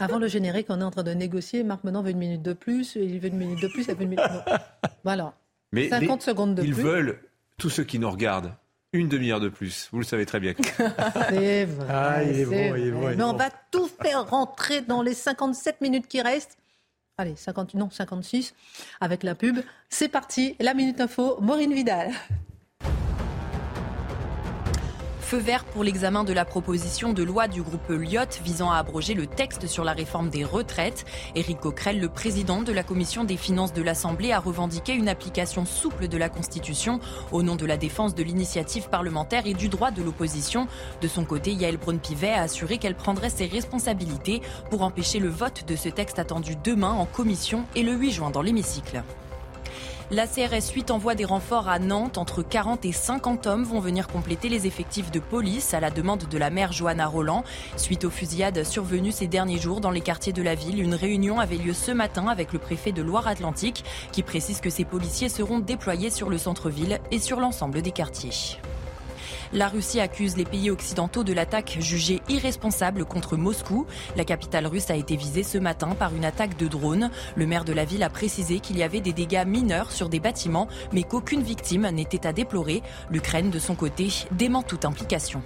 Avant le générique, on est en train de négocier. Marc maintenant veut une minute de plus. Il veut une minute de plus. Il veut une minute. non. Voilà. Mais 50 les- secondes de ils plus. veulent, tous ceux qui nous regardent, une demi-heure de plus. Vous le savez très bien. C'est vrai. Ah, il est bon, il est bon, vrai. il est Mais on bon. va tout faire rentrer dans les 57 minutes qui restent. Allez, 50, non, 56 avec la pub. C'est parti. La minute info. Maureen Vidal. Feu vert pour l'examen de la proposition de loi du groupe Lyot visant à abroger le texte sur la réforme des retraites. Éric Coquerel, le président de la commission des finances de l'Assemblée, a revendiqué une application souple de la Constitution au nom de la défense de l'initiative parlementaire et du droit de l'opposition. De son côté, Yael Braun-Pivet a assuré qu'elle prendrait ses responsabilités pour empêcher le vote de ce texte attendu demain en commission et le 8 juin dans l'hémicycle. La CRS 8 envoie des renforts à Nantes. Entre 40 et 50 hommes vont venir compléter les effectifs de police à la demande de la maire Johanna Roland. Suite aux fusillades survenues ces derniers jours dans les quartiers de la ville, une réunion avait lieu ce matin avec le préfet de Loire-Atlantique qui précise que ces policiers seront déployés sur le centre-ville et sur l'ensemble des quartiers. La Russie accuse les pays occidentaux de l'attaque jugée irresponsable contre Moscou. La capitale russe a été visée ce matin par une attaque de drone. Le maire de la ville a précisé qu'il y avait des dégâts mineurs sur des bâtiments, mais qu'aucune victime n'était à déplorer. L'Ukraine, de son côté, dément toute implication.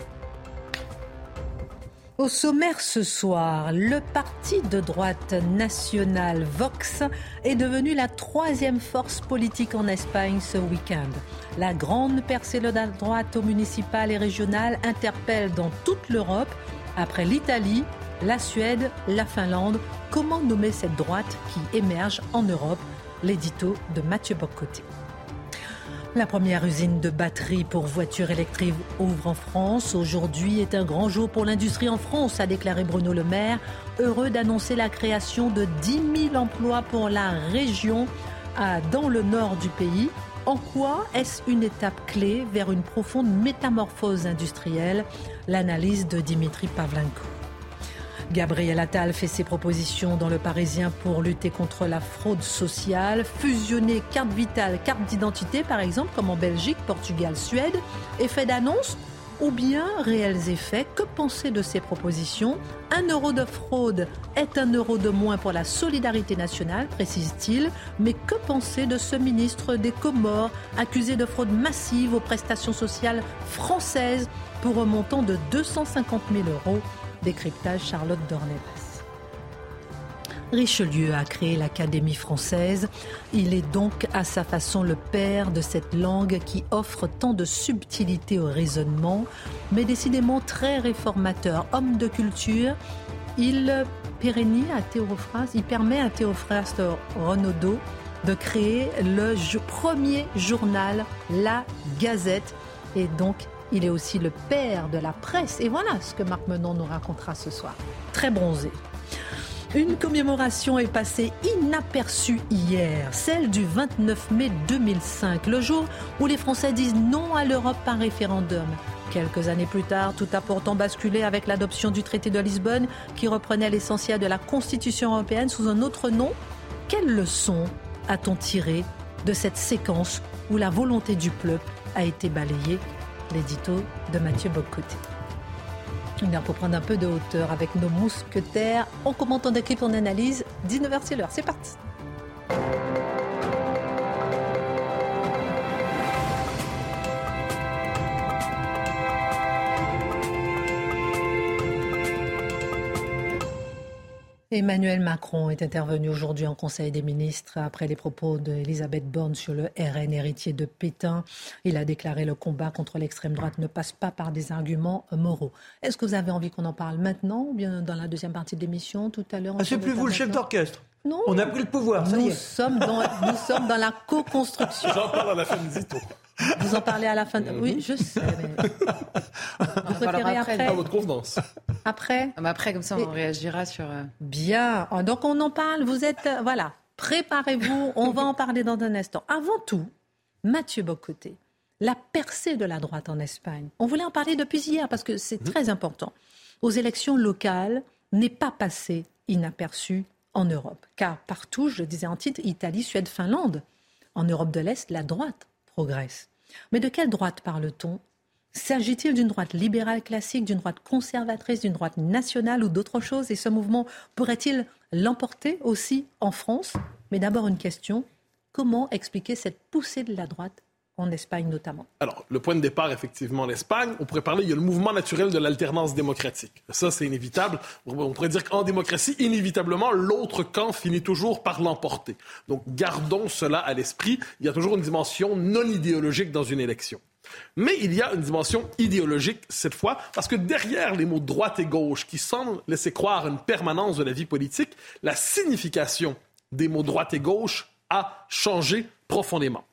Au sommaire ce soir, le parti de droite national Vox est devenu la troisième force politique en Espagne ce week-end. La grande percée de la droite au municipal et régional interpelle dans toute l'Europe, après l'Italie, la Suède, la Finlande. Comment nommer cette droite qui émerge en Europe? L'édito de Mathieu Boccoté. La première usine de batteries pour voitures électriques ouvre en France. Aujourd'hui est un grand jour pour l'industrie en France, a déclaré Bruno Le Maire, heureux d'annoncer la création de 10 000 emplois pour la région dans le nord du pays. En quoi est-ce une étape clé vers une profonde métamorphose industrielle? L'analyse de Dimitri Pavlenko. Gabriel Attal fait ses propositions dans le Parisien pour lutter contre la fraude sociale, fusionner carte vitale, carte d'identité par exemple, comme en Belgique, Portugal, Suède, effet d'annonce ou bien réels effets. Que penser de ces propositions? Un euro de fraude est un euro de moins pour la solidarité nationale, précise-t-il. Mais que penser de ce ministre des Comores accusé de fraude massive aux prestations sociales françaises pour un montant de 250 000 euros? Décryptage Charlotte Dornelas. Richelieu a créé l'Académie française. Il est donc à sa façon le père de cette langue qui offre tant de subtilité au raisonnement, mais décidément très réformateur. Homme de culture, il il permet à Théophraste Renaudot de créer le premier journal, La Gazette. Et donc, il est aussi le père de la presse. Et voilà ce que Marc Menon nous racontera ce soir. Très bronzé. Une commémoration est passée inaperçue hier, celle du 29 mai 2005, le jour où les Français disent non à l'Europe par référendum. Quelques années plus tard, tout a pourtant basculé avec l'adoption du traité de Lisbonne qui reprenait l'essentiel de la Constitution européenne sous un autre nom. Quelle leçon a-t-on tiré de cette séquence où la volonté du peuple a été balayée L'édito de Mathieu Bocoté. Une pour prendre un peu de hauteur avec nos mousquetaires. On commente, on équipe, on analyse. 19h, c'est l'heure. C'est parti. Emmanuel Macron est intervenu aujourd'hui en Conseil des ministres après les propos d'Elisabeth Borne sur le RN héritier de Pétain. Il a déclaré le combat contre l'extrême droite ne passe pas par des arguments moraux. Est-ce que vous avez envie qu'on en parle maintenant ou bien dans la deuxième partie de l'émission tout à l'heure Ah, c'est plus vous le chef d'orchestre. Non. On a pris le pouvoir, ça nous y est. Sommes dans, nous sommes dans la co-construction. J'en parle à la fin de Zito. Vous en parlez à la fin. De... Oui, je sais. Mais... Vous préférez après À votre convenance. Après Ah bah Après, comme ça, Et- on réagira sur. euh, Bien. Donc on en parle. Vous êtes euh, voilà. Préparez-vous. On va en parler dans un instant. Avant tout, Mathieu Bocoté, la percée de la droite en Espagne. On voulait en parler depuis hier parce que c'est très important. Aux élections locales, n'est pas passé inaperçu en Europe, car partout, je disais en titre, Italie, Suède, Finlande. En Europe de l'Est, la droite progresse. Mais de quelle droite parle-t-on? S'agit-il d'une droite libérale classique, d'une droite conservatrice, d'une droite nationale ou d'autre chose? Et ce mouvement pourrait-il l'emporter aussi en France? Mais d'abord une question, comment expliquer cette poussée de la droite en Espagne notamment Alors, le point de départ, effectivement, l'Espagne, on pourrait parler, il y a le mouvement naturel de l'alternance démocratique. Ça, c'est inévitable. On pourrait dire qu'en démocratie, inévitablement, l'autre camp finit toujours par l'emporter. Donc, gardons cela à l'esprit. Il y a toujours une dimension non idéologique dans une élection. Mais il y a une dimension idéologique cette fois, parce que derrière les mots droite et gauche qui semblent laisser croire une permanence de la vie politique, la signification des mots droite et gauche a changé profondément.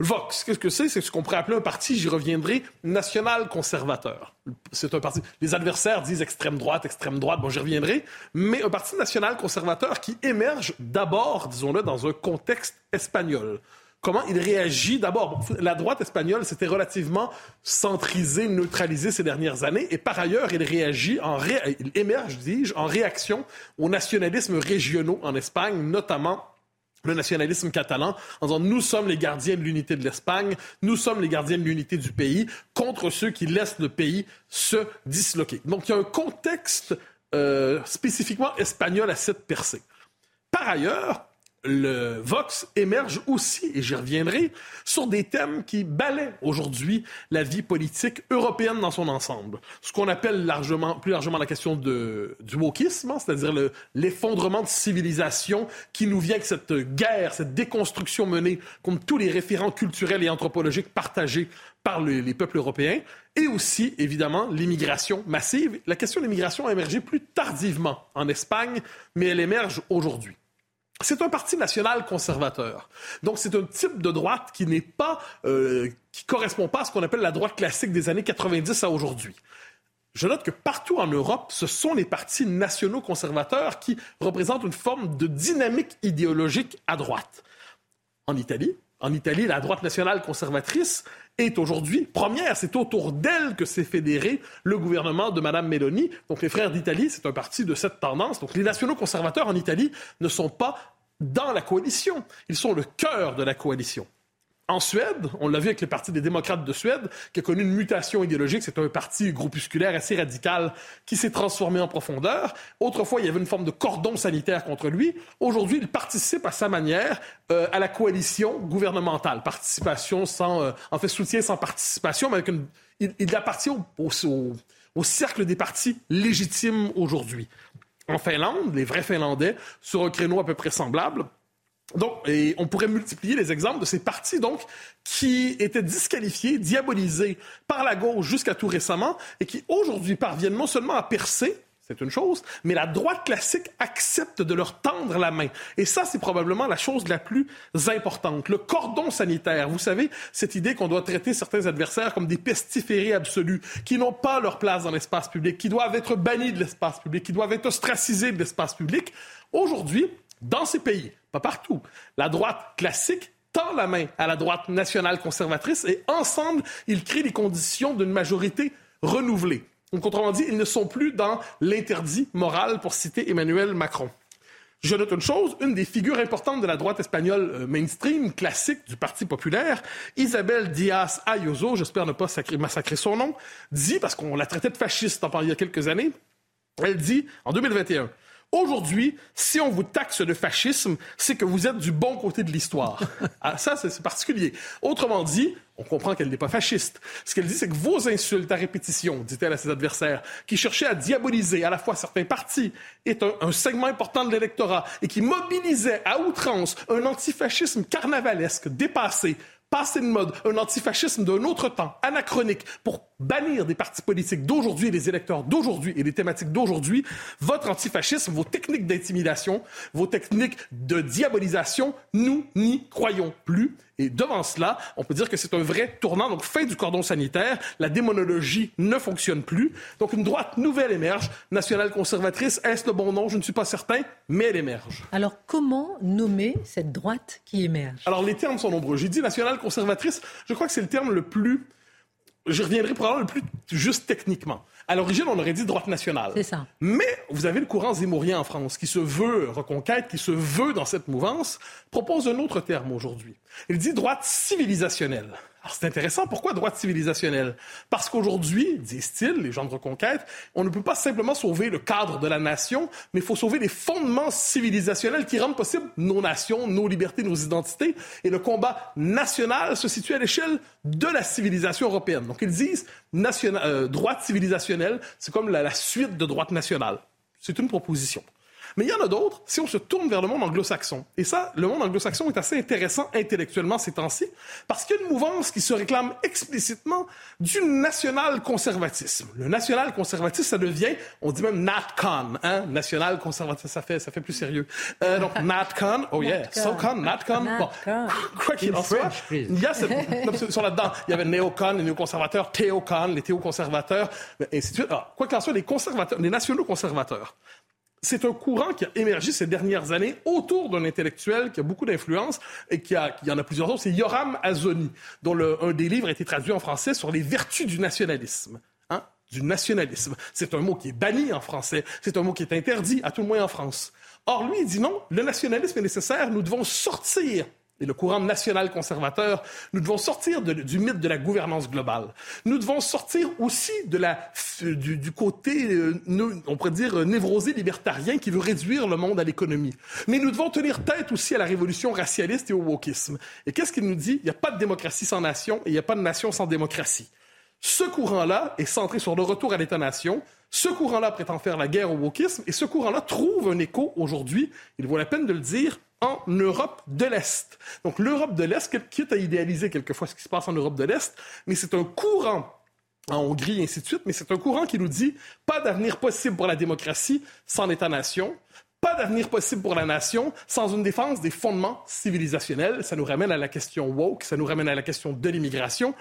Vox, qu'est-ce que c'est? C'est ce qu'on pourrait appeler un parti, j'y reviendrai, national-conservateur. C'est un parti. Les adversaires disent extrême droite, extrême droite, bon, j'y reviendrai, mais un parti national-conservateur qui émerge d'abord, disons-le, dans un contexte espagnol. Comment il réagit d'abord? La droite espagnole s'était relativement centrisée, neutralisée ces dernières années, et par ailleurs, il réagit en il émerge, dis-je, en réaction aux nationalismes régionaux en Espagne, notamment le nationalisme catalan en disant nous sommes les gardiens de l'unité de l'Espagne, nous sommes les gardiens de l'unité du pays contre ceux qui laissent le pays se disloquer. Donc il y a un contexte euh, spécifiquement espagnol à cette percée. Par ailleurs, le Vox émerge aussi, et j'y reviendrai, sur des thèmes qui balaient aujourd'hui la vie politique européenne dans son ensemble. Ce qu'on appelle largement, plus largement la question du wokisme, hein, c'est-à-dire le- l'effondrement de civilisation qui nous vient avec cette guerre, cette déconstruction menée contre tous les référents culturels et anthropologiques partagés par le- les peuples européens, et aussi, évidemment, l'immigration massive. La question de l'immigration a émergé plus tardivement en Espagne, mais elle émerge aujourd'hui. C'est un parti national conservateur. Donc, c'est un type de droite qui n'est pas, euh, qui correspond pas à ce qu'on appelle la droite classique des années 90 à aujourd'hui. Je note que partout en Europe, ce sont les partis nationaux conservateurs qui représentent une forme de dynamique idéologique à droite. En Italie, en Italie, la droite nationale conservatrice est aujourd'hui première. C'est autour d'elle que s'est fédéré le gouvernement de Mme Meloni. Donc les Frères d'Italie, c'est un parti de cette tendance. Donc les nationaux conservateurs en Italie ne sont pas dans la coalition. Ils sont le cœur de la coalition. En Suède, on l'a vu avec le Parti des démocrates de Suède, qui a connu une mutation idéologique. C'est un parti groupusculaire assez radical qui s'est transformé en profondeur. Autrefois, il y avait une forme de cordon sanitaire contre lui. Aujourd'hui, il participe à sa manière euh, à la coalition gouvernementale. Participation sans, euh, en fait, soutien sans participation, mais avec une, il, appartient au cercle des partis légitimes aujourd'hui. En Finlande, les vrais Finlandais, sur un créneau à peu près semblable, donc, et on pourrait multiplier les exemples de ces partis, donc, qui étaient disqualifiés, diabolisés par la gauche jusqu'à tout récemment, et qui aujourd'hui parviennent non seulement à percer, c'est une chose, mais la droite classique accepte de leur tendre la main. Et ça, c'est probablement la chose la plus importante. Le cordon sanitaire, vous savez, cette idée qu'on doit traiter certains adversaires comme des pestiférés absolus, qui n'ont pas leur place dans l'espace public, qui doivent être bannis de l'espace public, qui doivent être ostracisés de l'espace public. Aujourd'hui, dans ces pays, pas partout, la droite classique tend la main à la droite nationale conservatrice et ensemble, ils créent les conditions d'une majorité renouvelée. Donc, autrement dit, ils ne sont plus dans l'interdit moral, pour citer Emmanuel Macron. Je note une chose, une des figures importantes de la droite espagnole euh, mainstream, classique du Parti populaire, Isabelle Díaz Ayuso, j'espère ne pas sacrer- massacrer son nom, dit, parce qu'on la traitait de fasciste il y a quelques années, elle dit, en 2021, Aujourd'hui, si on vous taxe de fascisme, c'est que vous êtes du bon côté de l'histoire. Ah, ça, c'est particulier. Autrement dit, on comprend qu'elle n'est pas fasciste. Ce qu'elle dit, c'est que vos insultes à répétition, dit-elle à ses adversaires, qui cherchaient à diaboliser à la fois certains partis et un, un segment important de l'électorat et qui mobilisaient à outrance un antifascisme carnavalesque dépassé passé de mode, un antifascisme d'un autre temps, anachronique, pour bannir des partis politiques d'aujourd'hui et des électeurs d'aujourd'hui et des thématiques d'aujourd'hui, votre antifascisme, vos techniques d'intimidation, vos techniques de diabolisation, nous n'y croyons plus. Et devant cela, on peut dire que c'est un vrai tournant. Donc, fin du cordon sanitaire, la démonologie ne fonctionne plus. Donc, une droite nouvelle émerge, nationale conservatrice. Est-ce le bon nom? Je ne suis pas certain, mais elle émerge. Alors, comment nommer cette droite qui émerge? Alors, les termes sont nombreux. J'ai dit nationale conservatrice. Je crois que c'est le terme le plus je reviendrai probablement le plus juste techniquement. À l'origine, on aurait dit droite nationale. C'est ça. Mais vous avez le courant zémourien en France qui se veut reconquête, qui se veut dans cette mouvance, propose un autre terme aujourd'hui. Il dit droite civilisationnelle. Alors c'est intéressant. Pourquoi droite civilisationnelle? Parce qu'aujourd'hui, disent-ils, les gens de Reconquête, on ne peut pas simplement sauver le cadre de la nation, mais il faut sauver les fondements civilisationnels qui rendent possible nos nations, nos libertés, nos identités. Et le combat national se situe à l'échelle de la civilisation européenne. Donc ils disent euh, droite civilisationnelle, c'est comme la suite de droite nationale. C'est une proposition. Mais il y en a d'autres si on se tourne vers le monde anglo-saxon. Et ça, le monde anglo-saxon est assez intéressant intellectuellement ces temps-ci, parce qu'il y a une mouvance qui se réclame explicitement du national-conservatisme. Le national-conservatisme, ça devient, on dit même NatCon, hein, national-conservatisme, ça fait, ça fait plus sérieux. Euh, donc NatCon, oh yeah, SoCon, NatCon. Bon, quoi qu'il en soit, il y a cette sur là-dedans. Il y avait néocon, les néoconservateurs, théocon, les théoconservateurs, et ainsi de suite. Alors, quoi qu'il en soit, les conservateurs, les nationaux conservateurs c'est un courant qui a émergé ces dernières années autour d'un intellectuel qui a beaucoup d'influence et qui, a, y en a plusieurs autres. C'est Yoram Azoni, dont un des livres a été traduit en français sur les vertus du nationalisme. Hein? Du nationalisme. C'est un mot qui est banni en français. C'est un mot qui est interdit, à tout le moins en France. Or, lui, il dit non, le nationalisme est nécessaire. Nous devons sortir et le courant national conservateur, nous devons sortir du mythe de la gouvernance globale. Nous devons sortir aussi de la, du, côté, euh, on pourrait dire, euh, névrosé libertarien qui veut réduire le monde à l'économie. Mais nous devons tenir tête aussi à la révolution racialiste et au wokisme. Et qu'est-ce qu'il nous dit? Il n'y a pas de démocratie sans nation et il n'y a pas de nation sans démocratie. Ce courant-là est centré sur le retour à l'État-nation. Ce courant-là prétend faire la guerre au wokisme et ce courant-là trouve un écho aujourd'hui, il vaut la peine de le dire, en Europe de l'Est. Donc l'Europe de l'Est, quitte à idéaliser quelquefois ce qui se passe en Europe de l'Est, mais c'est un courant en Hongrie et ainsi de suite, mais c'est un courant qui nous dit pas d'avenir possible pour la démocratie sans l'État-nation, pas d'avenir possible pour la nation sans une défense des fondements civilisationnels. Ça nous ramène à la question woke, ça nous ramène à la question de l'immigration.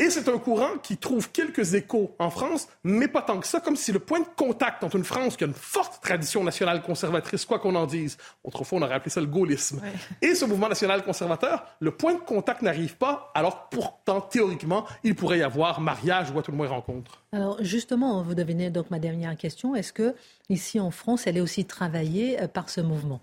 Et c'est un courant qui trouve quelques échos en France, mais pas tant que ça, comme si le point de contact entre une France qui a une forte tradition nationale conservatrice, quoi qu'on en dise, autrefois on aurait appelé ça le gaullisme, et ce mouvement national conservateur, le point de contact n'arrive pas, alors pourtant, théoriquement, il pourrait y avoir mariage ou à tout le moins rencontre. Alors justement, vous devinez donc ma dernière question, est-ce que ici en France, elle est aussi travaillée euh, par ce mouvement?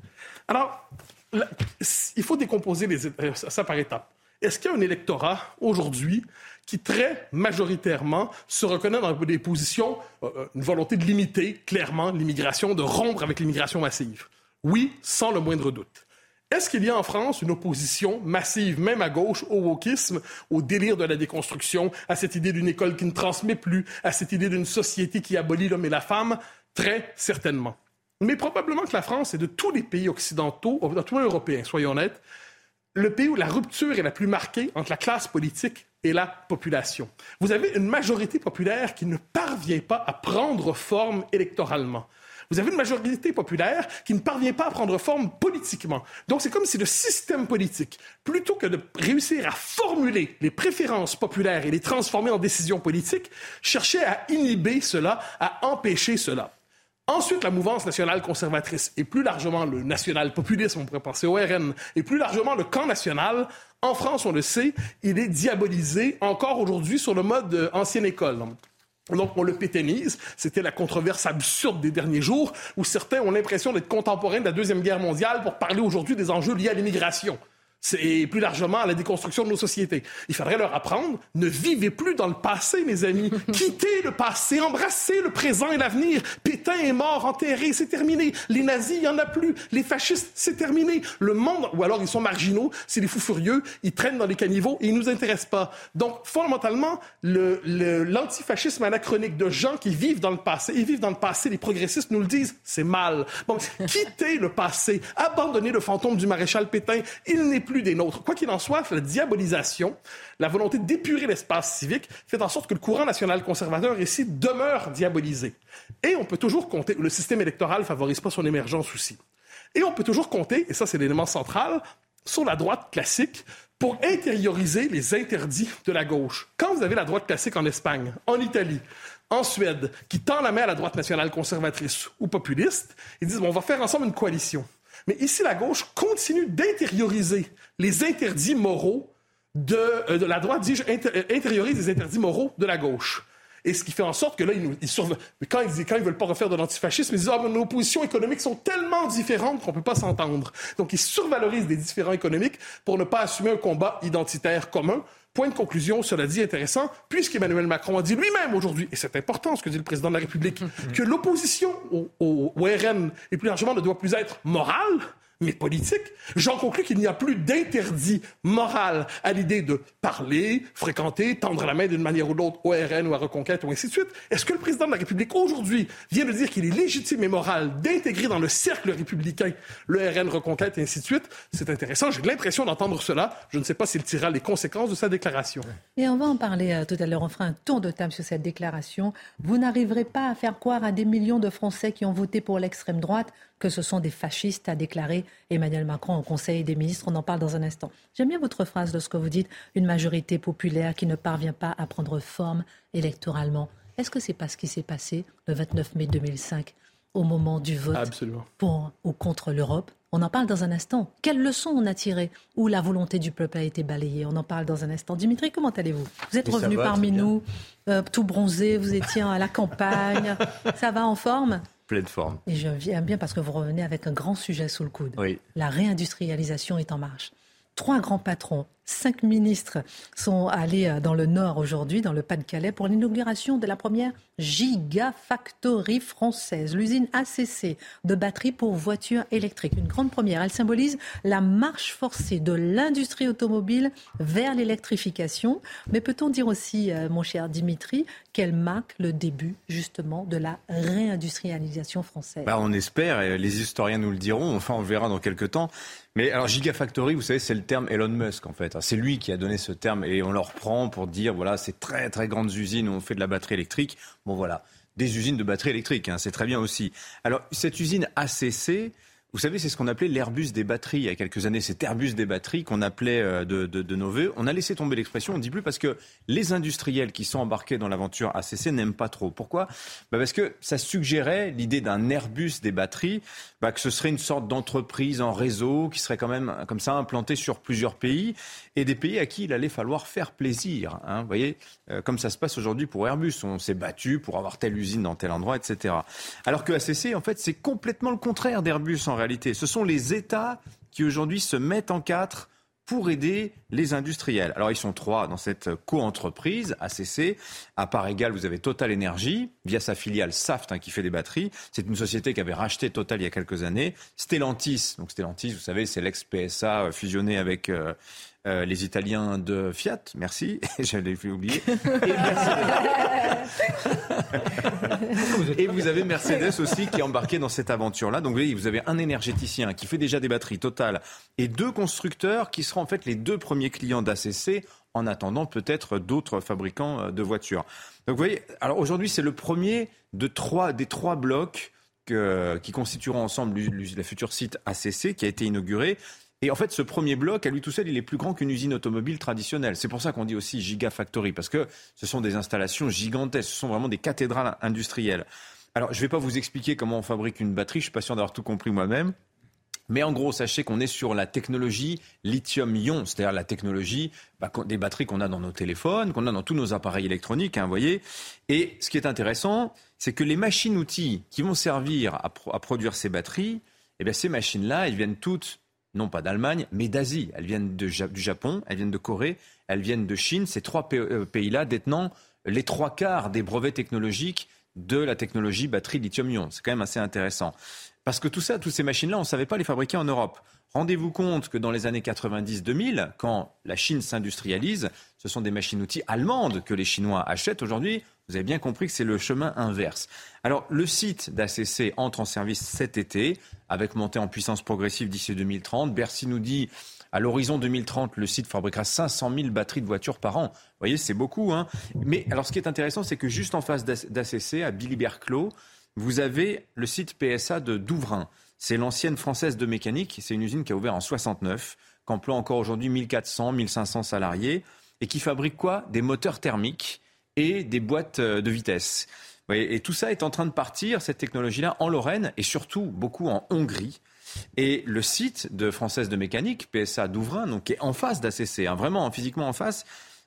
Alors, il faut décomposer les, euh, ça par étapes. Est-ce qu'il y a un électorat aujourd'hui qui très majoritairement se reconnaît dans des positions, euh, euh, une volonté de limiter clairement l'immigration, de rompre avec l'immigration massive? Oui, sans le moindre doute. Est-ce qu'il y a en France une opposition massive, même à gauche, au wokisme, au délire de la déconstruction, à cette idée d'une école qui ne transmet plus, à cette idée d'une société qui abolit l'homme et la femme? Très certainement. Mais probablement que la France est de tous les pays occidentaux, de tous les européens, soyons honnêtes, le pays où la rupture est la plus marquée entre la classe politique et la population. Vous avez une majorité populaire qui ne parvient pas à prendre forme électoralement. Vous avez une majorité populaire qui ne parvient pas à prendre forme politiquement. Donc c'est comme si le système politique, plutôt que de réussir à formuler les préférences populaires et les transformer en décisions politiques, cherchait à inhiber cela, à empêcher cela. Ensuite, la mouvance nationale conservatrice et plus largement le national populisme, on pourrait penser au RN, et plus largement le camp national, en France, on le sait, il est diabolisé encore aujourd'hui sur le mode euh, ancienne école. Donc, on le pétennise. C'était la controverse absurde des derniers jours où certains ont l'impression d'être contemporains de la Deuxième Guerre mondiale pour parler aujourd'hui des enjeux liés à l'immigration et plus largement à la déconstruction de nos sociétés. Il faudrait leur apprendre, ne vivez plus dans le passé, mes amis. Quittez le passé, embrassez le présent et l'avenir. Pétain est mort, enterré, c'est terminé. Les nazis, il n'y en a plus. Les fascistes, c'est terminé. Le monde, ou alors ils sont marginaux, c'est des fous furieux, ils traînent dans les caniveaux et ils nous intéressent pas. Donc, fondamentalement, l'antifascisme le, anachronique de gens qui vivent dans le passé, ils vivent dans le passé, les progressistes nous le disent, c'est mal. Bon, quittez le passé, abandonnez le fantôme du maréchal Pétain, il n'est plus des nôtres. Quoi qu'il en soit, la diabolisation, la volonté d'épurer l'espace civique fait en sorte que le courant national conservateur ici demeure diabolisé. Et on peut toujours compter, le système électoral favorise pas son émergence aussi. Et on peut toujours compter, et ça c'est l'élément central, sur la droite classique pour intérioriser les interdits de la gauche. Quand vous avez la droite classique en Espagne, en Italie, en Suède, qui tend la main à la droite nationale conservatrice ou populiste, ils disent on va faire ensemble une coalition. Mais ici, la gauche continue d'intérioriser les interdits moraux de, euh, la droite, dis-je, euh, les interdits moraux de la gauche. Et ce qui fait en sorte que là, ils, ils quand ils quand ils veulent pas refaire de l'antifascisme, ils disent ah, nos positions économiques sont tellement différentes qu'on peut pas s'entendre. Donc ils survalorisent des différents économiques pour ne pas assumer un combat identitaire commun. Point de conclusion, cela dit intéressant, puisqu'Emmanuel Macron a dit lui-même aujourd'hui, et c'est important ce que dit le président de la République, que l'opposition au, au, au RN et plus largement ne doit plus être morale, mais politique. J'en conclus qu'il n'y a plus d'interdit moral à l'idée de parler, fréquenter, tendre la main d'une manière ou d'autre au RN ou à Reconquête ou ainsi de suite. Est-ce que le président de la République aujourd'hui vient de dire qu'il est légitime et moral d'intégrer dans le cercle républicain le RN, Reconquête et ainsi de suite? C'est intéressant. J'ai l'impression d'entendre cela. Je ne sais pas s'il tirera les conséquences de sa déclaration. Et on va en parler euh, tout à l'heure. On fera un tour de table sur cette déclaration. Vous n'arriverez pas à faire croire à des millions de Français qui ont voté pour l'extrême droite que ce sont des fascistes, a déclaré Emmanuel Macron au Conseil des ministres. On en parle dans un instant. J'aime bien votre phrase lorsque vous dites une majorité populaire qui ne parvient pas à prendre forme électoralement. Est-ce que c'est pas ce qui s'est passé le 29 mai 2005 au moment du vote pour ou contre l'Europe? On en parle dans un instant. Quelles leçons on a tirées Où la volonté du peuple a été balayée? On en parle dans un instant. Dimitri, comment allez-vous? Vous êtes revenu parmi nous, euh, tout bronzé, vous étiez à la campagne. ça va en forme? Pleine forme. Et je viens bien parce que vous revenez avec un grand sujet sous le coude. Oui. La réindustrialisation est en marche. Trois grands patrons Cinq ministres sont allés euh, dans le Nord aujourd'hui, dans le Pas-de-Calais, pour l'inauguration de la première Gigafactory française, l'usine ACC de batteries pour voitures électriques. Une grande première. Elle symbolise la marche forcée de l'industrie automobile vers l'électrification. Mais peut-on dire aussi, euh, mon cher Dimitri, qu'elle marque le début justement de la réindustrialisation française? Bah, On espère, et les historiens nous le diront, enfin on verra dans quelques temps. Mais alors Gigafactory, vous savez, c'est le terme Elon Musk en fait. C'est lui qui a donné ce terme et on le reprend pour dire voilà, c'est très très grandes usines où on fait de la batterie électrique. Bon voilà, des usines de batterie électrique, hein, c'est très bien aussi. Alors cette usine ACC, vous savez, c'est ce qu'on appelait l'Airbus des batteries il y a quelques années. Cet Airbus des batteries qu'on appelait euh, de, de, de, nos voeux. On a laissé tomber l'expression, on ne dit plus parce que les industriels qui sont embarqués dans l'aventure ACC n'aiment pas trop. Pourquoi? Bah Parce que ça suggérait l'idée d'un Airbus des batteries, bah que ce serait une sorte d'entreprise en réseau qui serait quand même comme ça implantée sur plusieurs pays et des pays à qui il allait falloir faire plaisir. Hein, vous voyez, euh, comme ça se passe aujourd'hui pour Airbus. On s'est battu pour avoir telle usine dans tel endroit, etc. Alors que ACC, en fait, c'est complètement le contraire d'Airbus en Ce sont les États qui aujourd'hui se mettent en quatre pour aider les industriels. Alors ils sont trois dans cette co-entreprise ACC. À part égale, vous avez Total Energy via sa filiale Saft hein, qui fait des batteries. C'est une société qui avait racheté Total il y a quelques années. Stellantis, donc Stellantis, vous savez, c'est l'ex-PSA fusionné avec euh, euh, les Italiens de Fiat, merci, j'avais oublié. Et, vous avez Mercedes aussi qui est embarqué dans cette aventure-là. Donc vous voyez, vous avez un énergéticien qui fait déjà des batteries totales et deux constructeurs qui seront en fait les deux premiers clients d'ACC en attendant peut-être d'autres fabricants euh, de voitures. Donc vous voyez, alors aujourd'hui c'est le premier de trois, des trois blocs qui constitueront ensemble le futur site ACC qui a été inauguré. Et en fait, ce premier bloc, à lui tout seul, il est plus grand qu'une usine automobile traditionnelle. C'est pour ça qu'on dit aussi Gigafactory, parce que ce sont des installations gigantesques, ce sont vraiment des cathédrales industrielles. Alors, je ne vais pas vous expliquer comment on fabrique une batterie, je suis pas sûr d'avoir tout compris moi-même. Mais en gros, sachez qu'on est sur la technologie lithium-ion, c'est-à-dire la technologie bah, des batteries qu'on a dans nos téléphones, qu'on a dans tous nos appareils électroniques, hein, voyez. Et ce qui est intéressant, c'est que les machines-outils qui vont servir à, à, produire ces batteries, eh bien, ces machines-là, elles viennent toutes non pas d'Allemagne, mais d'Asie. Elles viennent du Japon, elles viennent de Corée, elles viennent de Chine. Ces trois euh, pays-là détenant les trois quarts des brevets technologiques de la technologie batterie lithium-ion. C'est quand même assez intéressant. Parce que tout ça, toutes ces machines-là, on ne savait pas les fabriquer en Europe. Rendez-vous compte que dans les années 90-2000, quand la Chine s'industrialise, ce sont des machines-outils allemandes que les Chinois achètent aujourd'hui. Vous avez bien compris que c'est le chemin inverse. Alors, le site d'ACC entre en service cet été, avec montée en puissance progressive d'ici 2030. Bercy nous dit À l'horizon 2030, le site fabriquera 500 000 batteries de voitures par an. Vous voyez, c'est beaucoup. Hein Mais alors, ce qui est intéressant, c'est que juste en face d'ACC, à Billy-Berclos, vous avez le site PSA de Douvrin. C'est l'ancienne française de mécanique. C'est une usine qui a ouvert en 69, qui emploie encore aujourd'hui 1400, 1500 salariés et qui fabrique quoi? Des moteurs thermiques et des boîtes euh, de vitesse. Et tout ça est en train de partir, cette technologie-là, en Lorraine et surtout beaucoup en Hongrie. Et le site de Française de Mécanique, PSA Douvrin, donc, qui est en face d'ACC, hein, vraiment physiquement en face,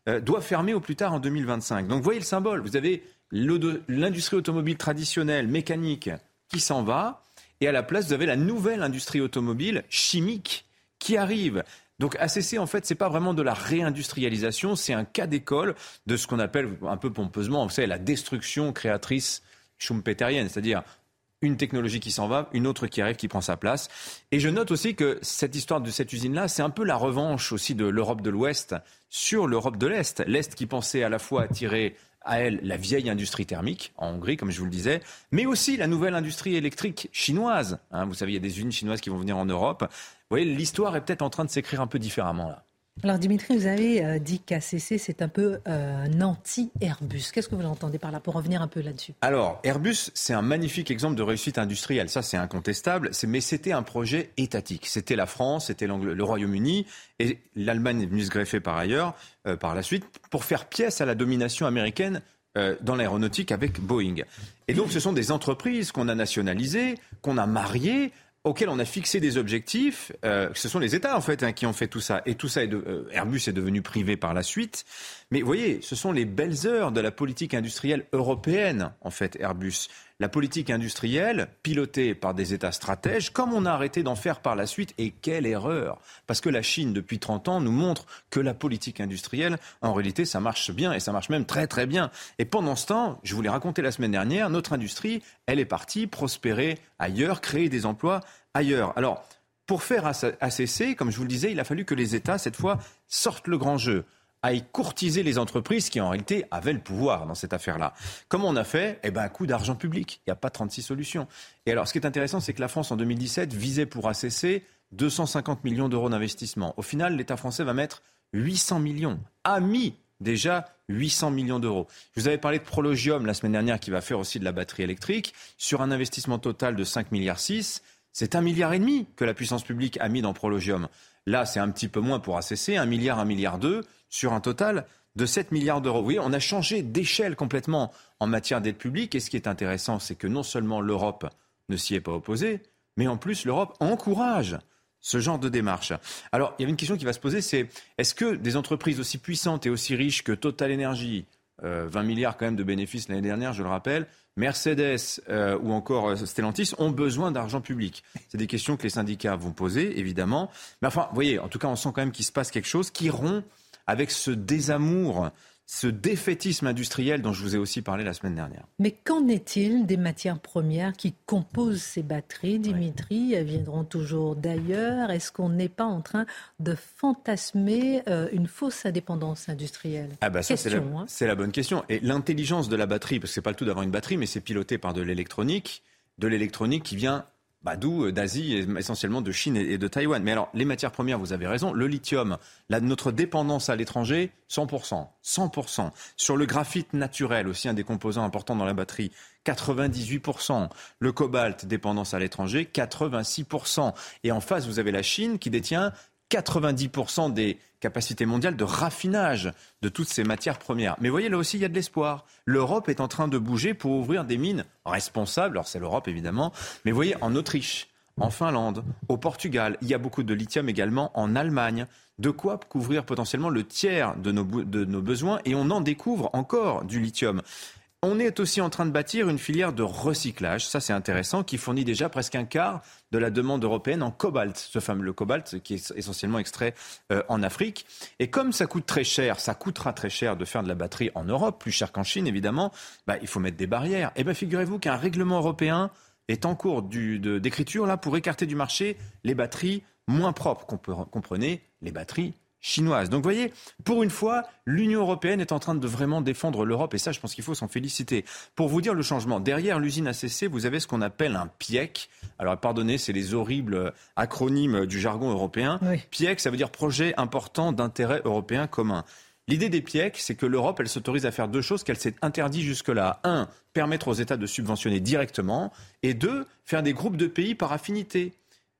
euh, doit fermer au plus tard en 2025. Donc voyez le symbole, vous avez l'industrie automobile traditionnelle, mécanique, qui s'en va, et à la place, vous avez la nouvelle industrie automobile chimique qui arrive. Donc ACC, en fait, c'est pas vraiment de la réindustrialisation, c'est un cas d'école de ce qu'on appelle un peu pompeusement, vous savez, la destruction créatrice schumpeterienne, c'est-à-dire une technologie qui s'en va, une autre qui arrive, qui prend sa place. Et je note aussi que cette histoire de cette usine-là, c'est un peu la revanche aussi de l'Europe de l'Ouest sur l'Europe de l'Est. L'Est qui pensait à la fois attirer à elle la vieille industrie thermique en Hongrie, comme je vous le disais, mais aussi la nouvelle industrie électrique chinoise. Hein. vous savez, il y a des usines chinoises qui vont venir en Europe. Vous voyez, l'histoire est peut-être en train de s'écrire un peu différemment là. Alors Dimitri, vous avez euh, dit qu'ACC, c'est un peu euh, un anti-Airbus. Qu'est-ce que vous entendez par là pour revenir un peu là-dessus? Alors, Airbus, c'est un magnifique exemple de réussite industrielle. Ça, c'est incontestable. Mais c'était un projet étatique. C'était la France, c'était le Royaume-Uni et l'Allemagne est venue se greffer par ailleurs, euh, par la suite, pour faire pièce à la domination américaine dans l'aéronautique avec Boeing. Et donc, ce sont des entreprises qu'on a nationalisées, qu'on a mariées, auquel on a fixé des objectifs. Euh, ce sont les États en fait hein, qui ont fait tout ça. Et tout ça, est euh, Airbus est devenu privé par la suite. Mais vous voyez, ce sont les belles heures de la politique industrielle européenne en fait, Airbus la politique industrielle, pilotée par des États stratèges, comme on a arrêté d'en faire par la suite. Et quelle erreur Parce que la Chine, depuis 30 ans, nous montre que la politique industrielle, en réalité, ça marche bien et ça marche même très très bien. Et pendant ce temps, je vous l'ai raconté la semaine dernière, notre industrie, elle est partie prospérer ailleurs, créer des emplois ailleurs. Alors, pour faire ACC, comme je vous le disais, il a fallu que les États, cette fois, sortent le grand jeu aille courtiser les entreprises qui en réalité avaient le pouvoir dans cette affaire-là. Comment on a fait Eh bien, un coup d'argent public. Il n'y a pas 36 solutions. Et alors, ce qui est intéressant, c'est que la France, en 2017, visait pour ACC 250 millions d'euros d'investissement. Au final, l'État français va mettre 800 millions, a mis déjà 800 millions d'euros. Je vous avais parlé de Prologium la semaine dernière qui va faire aussi de la batterie électrique sur un investissement total de 5 milliards 6. C'est un milliard et demi que la puissance publique a mis dans Prologium. Là, c'est un petit peu moins pour ACC, un milliard, un milliard deux sur un total de 7 milliards d'euros. Oui, on a changé d'échelle complètement en matière d'aide publique. Et ce qui est intéressant, c'est que non seulement l'Europe ne s'y est pas opposée, mais en plus l'Europe encourage ce genre de démarche. Alors, il y a une question qui va se poser, c'est est-ce que des entreprises aussi puissantes et aussi riches que Total Energy, 20 euh, milliards quand même de bénéfices l'année dernière, je le rappelle, Mercedes euh, ou encore euh, Stellantis ont besoin d'argent public C'est des questions que les syndicats vont poser, évidemment. Mais enfin, vous voyez, en tout cas, on sent quand même qu'il se passe quelque chose qui rompt avec ce désamour, ce défaitisme industriel dont je vous ai aussi parlé la semaine dernière. Mais qu'en est-il des matières premières qui composent ces batteries, Dimitri? Elles viendront toujours d'ailleurs. Est-ce qu'on n'est pas en train de fantasmer euh, une fausse indépendance industrielle? Ah bah ça, hein. c'est la, bonne question. Et l'intelligence de la batterie, parce que c'est pas le tout d'avoir une batterie, mais c'est piloté par de l'électronique, de l'électronique qui vient bah, d'où euh, d'Asie, essentiellement de Chine et de Taïwan. Mais alors, les matières premières, vous avez raison. Le lithium, notre dépendance à l'étranger, 100%. 100%. Sur le graphite naturel, aussi un des composants importants dans la batterie, 98%. Le cobalt, dépendance à l'étranger, 86%. Et en face, vous avez la Chine qui détient 90% des capacités mondiales de raffinage de toutes ces matières premières. Mais voyez, là aussi, il y a de l'espoir. L'Europe est en train de bouger pour ouvrir des mines responsables. Alors, c'est l'Europe, évidemment. Mais voyez, en Autriche, en Finlande, au Portugal, il y a beaucoup de lithium également en Allemagne. De quoi couvrir potentiellement le tiers de nos, de nos besoins et on en découvre encore du lithium. On est aussi en train de bâtir une filière de recyclage, ça c'est intéressant, qui fournit déjà presque un quart de la demande européenne en cobalt, ce fameux cobalt qui est essentiellement extrait euh, en Afrique. Et comme ça coûte très cher, ça coûtera très cher de faire de la batterie en Europe, plus cher qu'en Chine évidemment, bah, il faut mettre des barrières. Et bien figurez-vous qu'un règlement européen est en cours d'écriture là pour écarter du marché les batteries moins propres, comprenez les batteries chinoise. Donc vous voyez, pour une fois, l'Union européenne est en train de vraiment défendre l'Europe et ça, je pense qu'il faut s'en féliciter. Pour vous dire le changement, derrière l'usine ACC, vous avez ce qu'on appelle un PIEC. Alors pardonnez, c'est les horribles acronymes du jargon européen. PIEC, ça veut dire projet important d'intérêt européen commun. L'idée des PIEC, c'est que l'Europe, elle s'autorise à faire deux choses qu'elle s'est interdit jusque-là. Un, permettre aux États de subventionner directement. Et deux, faire des groupes de pays par affinité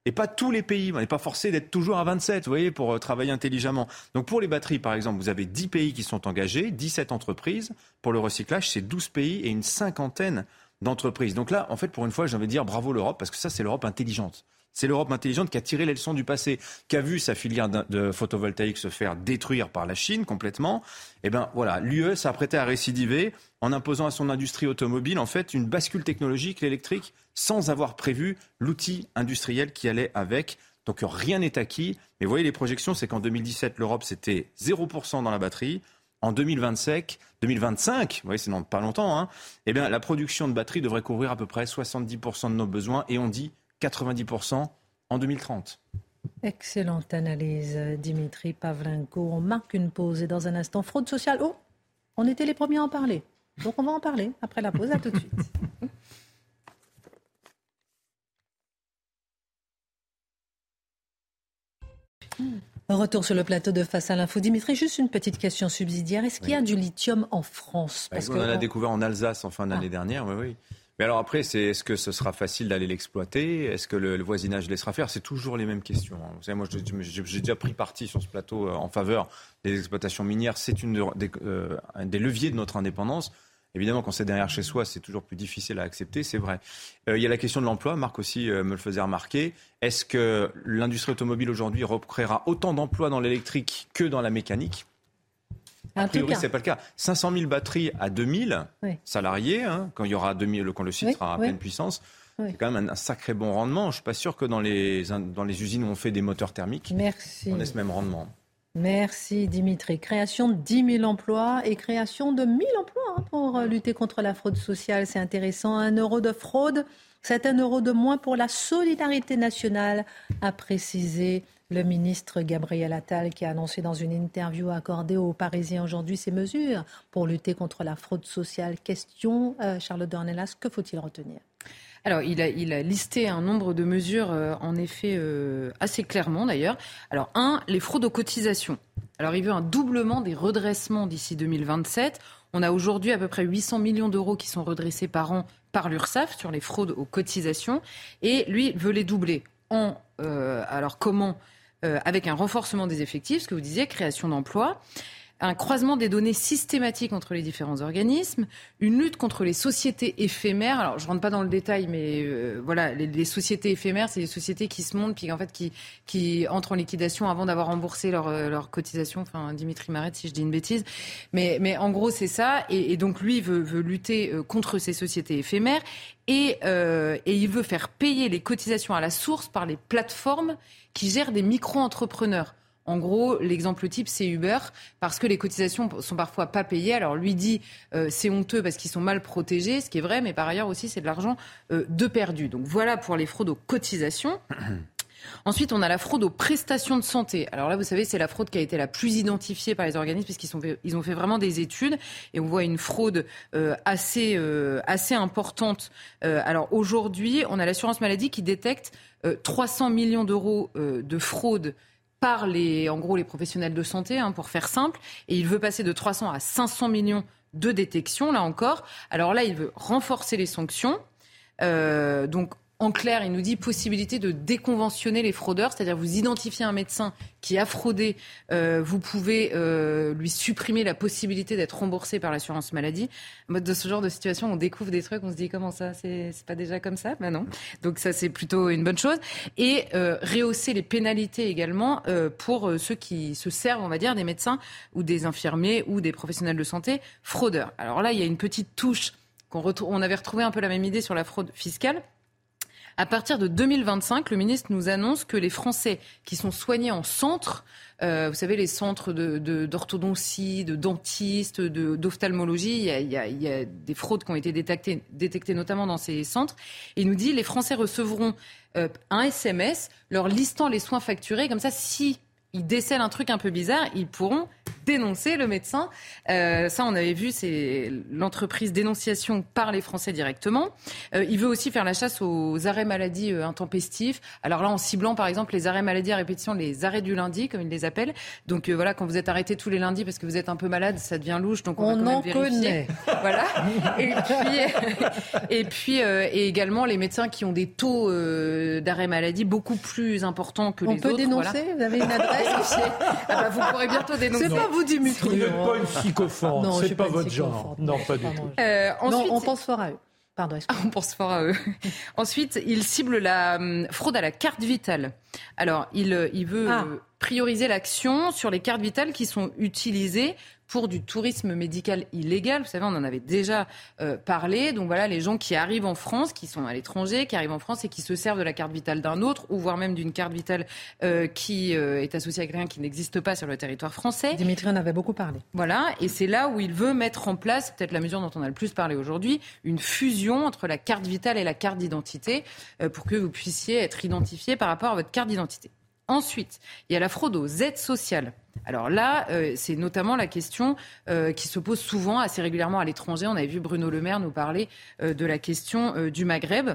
et pas tous les pays. On n'est pas forcé d'être toujours à 27, vous voyez, pour euh, travailler intelligemment. Donc pour les batteries, par exemple, vous avez 10 pays qui sont engagés, 17 entreprises. Pour le recyclage, c'est 12 pays et une cinquantaine d'entreprises. Donc là, en fait, pour une fois, j'ai envie de dire bravo l'Europe, parce que ça, c'est l'Europe intelligente. C'est l'Europe intelligente qui a tiré les leçons du passé, qui a vu sa filière de photovoltaïque se faire détruire par la Chine complètement. Eh bien voilà, l'UE apprêté à récidiver en imposant à son industrie automobile en fait une bascule technologique, l'électrique, sans avoir prévu l'outil industriel qui allait avec. Donc rien n'est acquis. Mais vous voyez, les projections, c'est qu'en 2017, l'Europe, c'était 0% dans la batterie. En 2025, 2025, vous voyez, c'est dans pas longtemps, hein, eh bien, la production de batteries devrait couvrir à peu près 70% de nos besoins. Et on dit 90% en 2030. Excellente analyse, Dimitri Pavlenko. On marque une pause et dans un instant, fraude sociale. Oh, on était les premiers à en parler. Donc on va en parler après la pause. À tout de suite. Retour sur le plateau de Face à l'info. Dimitri, juste une petite question subsidiaire. Est-ce qu'il y a du lithium en France? Parce On en a découvert en Alsace en fin d'année ah. dernière, oui, oui. Mais alors après, c'est est-ce que ce sera facile d'aller l'exploiter? Est-ce que le, voisinage laissera faire? C'est toujours les mêmes questions. Hein. Vous savez, moi, j'ai déjà pris parti sur ce plateau euh, en faveur des exploitations minières. C'est une des, euh, des leviers de notre indépendance. Évidemment, quand c'est derrière chez soi, c'est toujours plus difficile à accepter, c'est vrai. Euh, il y a la question de l'emploi, Marc aussi me le faisait remarquer. Est-ce que l'industrie automobile aujourd'hui recréera autant d'emplois dans l'électrique que dans la mécanique? A priori, ce n'est pas le cas. 500 000 batteries à 2000 salariés, hein, quand, il y aura 2000, quand le site sera à pleine puissance. C'est quand même un, sacré bon rendement. Je ne suis pas sûr que dans les, dans les usines où on fait des moteurs thermiques, on ait ce même rendement. Merci Dimitri. Création de 10 000 emplois et création de 1000 emplois hein, pour euh, lutter contre la fraude sociale. C'est intéressant. Un euro de fraude, c'est un euro de moins pour la solidarité nationale, a précisé le ministre Gabriel Attal qui a annoncé dans une interview accordée aux Parisiens aujourd'hui ces mesures pour lutter contre la fraude sociale. Question, euh, Charlotte Dornelas, que faut-il retenir? Alors, il a, a, listé un nombre de mesures, euh, en effet, euh, assez clairement d'ailleurs. Alors, un, les fraudes aux cotisations. Alors, il veut un doublement des redressements d'ici 2027. On a aujourd'hui à peu près 800 millions d'euros qui sont redressés par an par l'URSSAF sur les fraudes aux cotisations. Et lui veut les doubler. En, alors, comment avec un renforcement des effectifs, ce que vous disiez, création d'emplois un croisement des données systématiques entre les différents organismes, une lutte contre les sociétés éphémères. Alors, je rentre pas dans le détail, mais euh, voilà, les, sociétés éphémères, c'est les sociétés qui se montent puis en fait qui, entrent en liquidation avant d'avoir remboursé leur, euh, leur cotisation. Enfin, Dimitri m'arrête si je dis une bêtise, mais, mais en gros c'est ça. Et, donc lui veut, lutter contre ces sociétés éphémères et, et il veut faire payer les cotisations à la source par les plateformes qui gèrent des micro-entrepreneurs. En gros, l'exemple type, c'est Uber, parce que les cotisations sont parfois pas payées. Alors lui dit, euh, c'est honteux parce qu'ils sont mal protégés, ce qui est vrai, mais par ailleurs aussi, c'est de l'argent euh, de perdu. Donc voilà pour les fraudes aux cotisations. Ensuite, on a la fraude aux prestations de santé. Alors là, vous savez, c'est la fraude qui a été la plus identifiée par les organismes puisqu'ils ils ont fait vraiment des études et on voit une fraude euh, assez, assez importante. alors aujourd'hui, on a l'assurance maladie qui détecte 300 millions d'euros de fraude par les, en gros, les professionnels de santé, hein, pour faire simple, et il veut passer de 300 à 500 millions de détections, là encore. Alors là, il veut renforcer les sanctions. Euh, donc en clair, il nous dit possibilité de déconventionner les fraudeurs, c'est-à-dire vous identifiez un médecin qui a fraudé, euh, vous pouvez euh, lui supprimer la possibilité d'être remboursé par l'assurance maladie. De ce genre de situation, on découvre des trucs, on se dit comment ça, c'est pas déjà comme ça? Ben non. Donc ça, c'est plutôt une bonne chose. Et euh, rehausser les pénalités également pour ceux qui se servent, on va dire, des médecins ou des infirmiers ou des professionnels de santé fraudeurs. Alors là, il y a une petite touche qu'on on avait retrouvé un peu la même idée sur la fraude fiscale à partir de 2025, le ministre nous annonce que les Français qui sont soignés en centre, euh, vous savez, les centres d'orthodontie, de, de, dentistes, d'ophtalmologie, il, y a des fraudes qui ont été détectées, notamment dans ces centres. Et il nous dit les Français recevront euh, un SMS leur listant les soins facturés. Comme ça, si ils décèlent un truc un peu bizarre, ils pourront dénoncer le médecin. Euh, ça, on avait vu, c'est l'entreprise dénonciation par les Français directement. Euh, il veut aussi faire la chasse aux arrêts maladie euh, intempestifs. Alors là, en ciblant par exemple les arrêts maladie à répétition, les arrêts du lundi, comme il les appelle. Donc euh, voilà, quand vous êtes arrêté tous les lundis parce que vous êtes un peu malade, ça devient louche. Donc on, va quand même vérifier. Voilà. Et puis, et puis et également les médecins qui ont des taux d'arrêt maladie beaucoup plus importants que les autres. On peut dénoncer? Vous avez une adresse? Ah bah, Vous pourrez bientôt dénoncer vous, Dimitri. Vous n'êtes pas une psychophone, c'est pas, votre genre. Non, pas du tout. Euh, ensuite, non, on pense fort à eux. Pardon, on pense fort à eux. ensuite, il cible la hum, fraude à la carte vitale. Alors, il, euh, il veut ah. prioriser l'action sur les cartes vitales qui sont utilisées pour du tourisme médical illégal. Vous savez, on en avait déjà euh, parlé. Donc voilà, les gens qui arrivent en France, qui sont à l'étranger, qui arrivent en France et qui se servent de la carte vitale d'un autre, ou voire même d'une carte vitale euh, qui euh, est associée à quelqu'un qui n'existe pas sur le territoire français. Dimitri en avait beaucoup parlé. Voilà, et c'est là où il veut mettre en place, peut-être la mesure dont on a le plus parlé aujourd'hui, une fusion entre la carte vitale et la carte d'identité pour que vous puissiez être identifié par rapport à votre carte d'identité. Ensuite, il y a la fraude aux aides sociales. Alors là, euh, c'est notamment la question euh, qui se pose souvent, assez régulièrement à l'étranger. On avait vu Bruno Le Maire nous parler euh, de la question du Maghreb.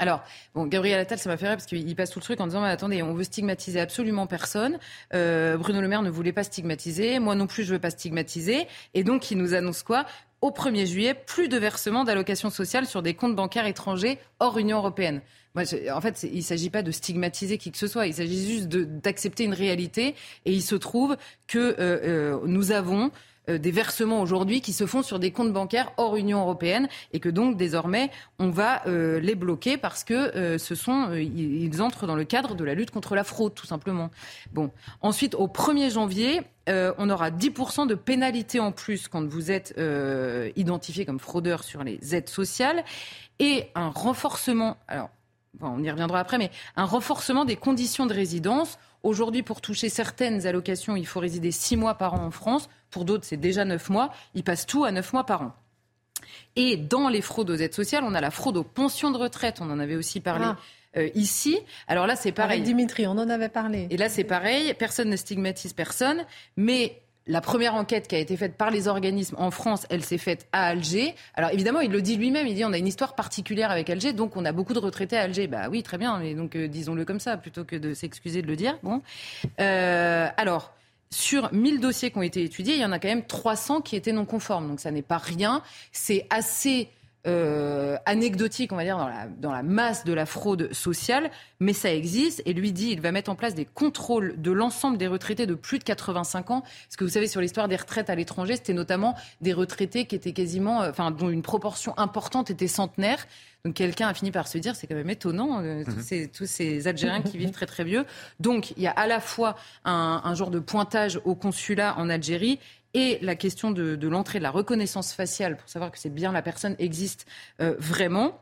Alors, bon, Gabriel Attal, ça m'a fait rire parce qu'il passe tout le truc en disant attendez, on veut stigmatiser absolument personne. Bruno Le Maire ne voulait pas stigmatiser, moi non plus, je veux pas stigmatiser. Et donc, il nous annonce quoi? Au 1er juillet, plus de versements d'allocations sociales sur des comptes bancaires étrangers hors Union européenne en fait, il ne s'agit pas de stigmatiser qui que ce soit. Il s'agit juste d'accepter une réalité. Et il se trouve que euh, euh, nous avons des versements aujourd'hui qui se font sur des comptes bancaires hors Union européenne et que donc désormais on va les bloquer parce que ce sont ils entrent dans le cadre de la lutte contre la fraude tout simplement. Bon, ensuite au 1er janvier, on aura 10% de pénalité en plus quand vous êtes identifié comme fraudeur sur les aides sociales et un renforcement. Alors on y reviendra après, mais un renforcement des conditions de résidence. Aujourd'hui, pour toucher certaines allocations, il faut résider six mois par an en France. Pour d'autres, c'est déjà neuf mois. Ils passent tout à neuf mois par an. Et dans les fraudes aux aides sociales, on a la fraude aux pensions de retraite. On en avait aussi parlé. Ah. Euh, ici. Alors là, c'est pareil. Avec Dimitri, on en avait parlé. Et là, c'est pareil. Personne ne stigmatise personne, mais la première enquête qui a été faite par les organismes en France, elle s'est faite à Alger. Alors évidemment, il le dit lui-même, il dit on a une histoire particulière avec Alger, donc on a beaucoup de retraités à Alger. Bah oui, très bien, mais donc euh, disons-le comme ça, plutôt que de s'excuser de le dire. Bon, euh, alors. Sur 1000 dossiers qui ont été étudiés, il y en a quand même 300 qui étaient non conformes. Donc ça n'est pas rien. C'est assez euh, anecdotique, on va dire, dans la, dans la masse de la fraude sociale, mais ça existe. Et lui dit, il va mettre en place des contrôles de l'ensemble des retraités de plus de 85 ans. Parce que vous savez, sur l'histoire des retraites à l'étranger, c'était notamment des retraités qui étaient quasiment, euh, enfin, dont une proportion importante était centenaire. Donc quelqu'un a fini par se dire, c'est quand même étonnant, euh, tous, mhm. ces, tous, ces, Algériens qui vivent très très vieux. Donc il y a à la fois un, un genre de pointage au consulat en Algérie et la question de, l'entrée de la reconnaissance faciale pour savoir que c'est bien la personne existe euh, vraiment.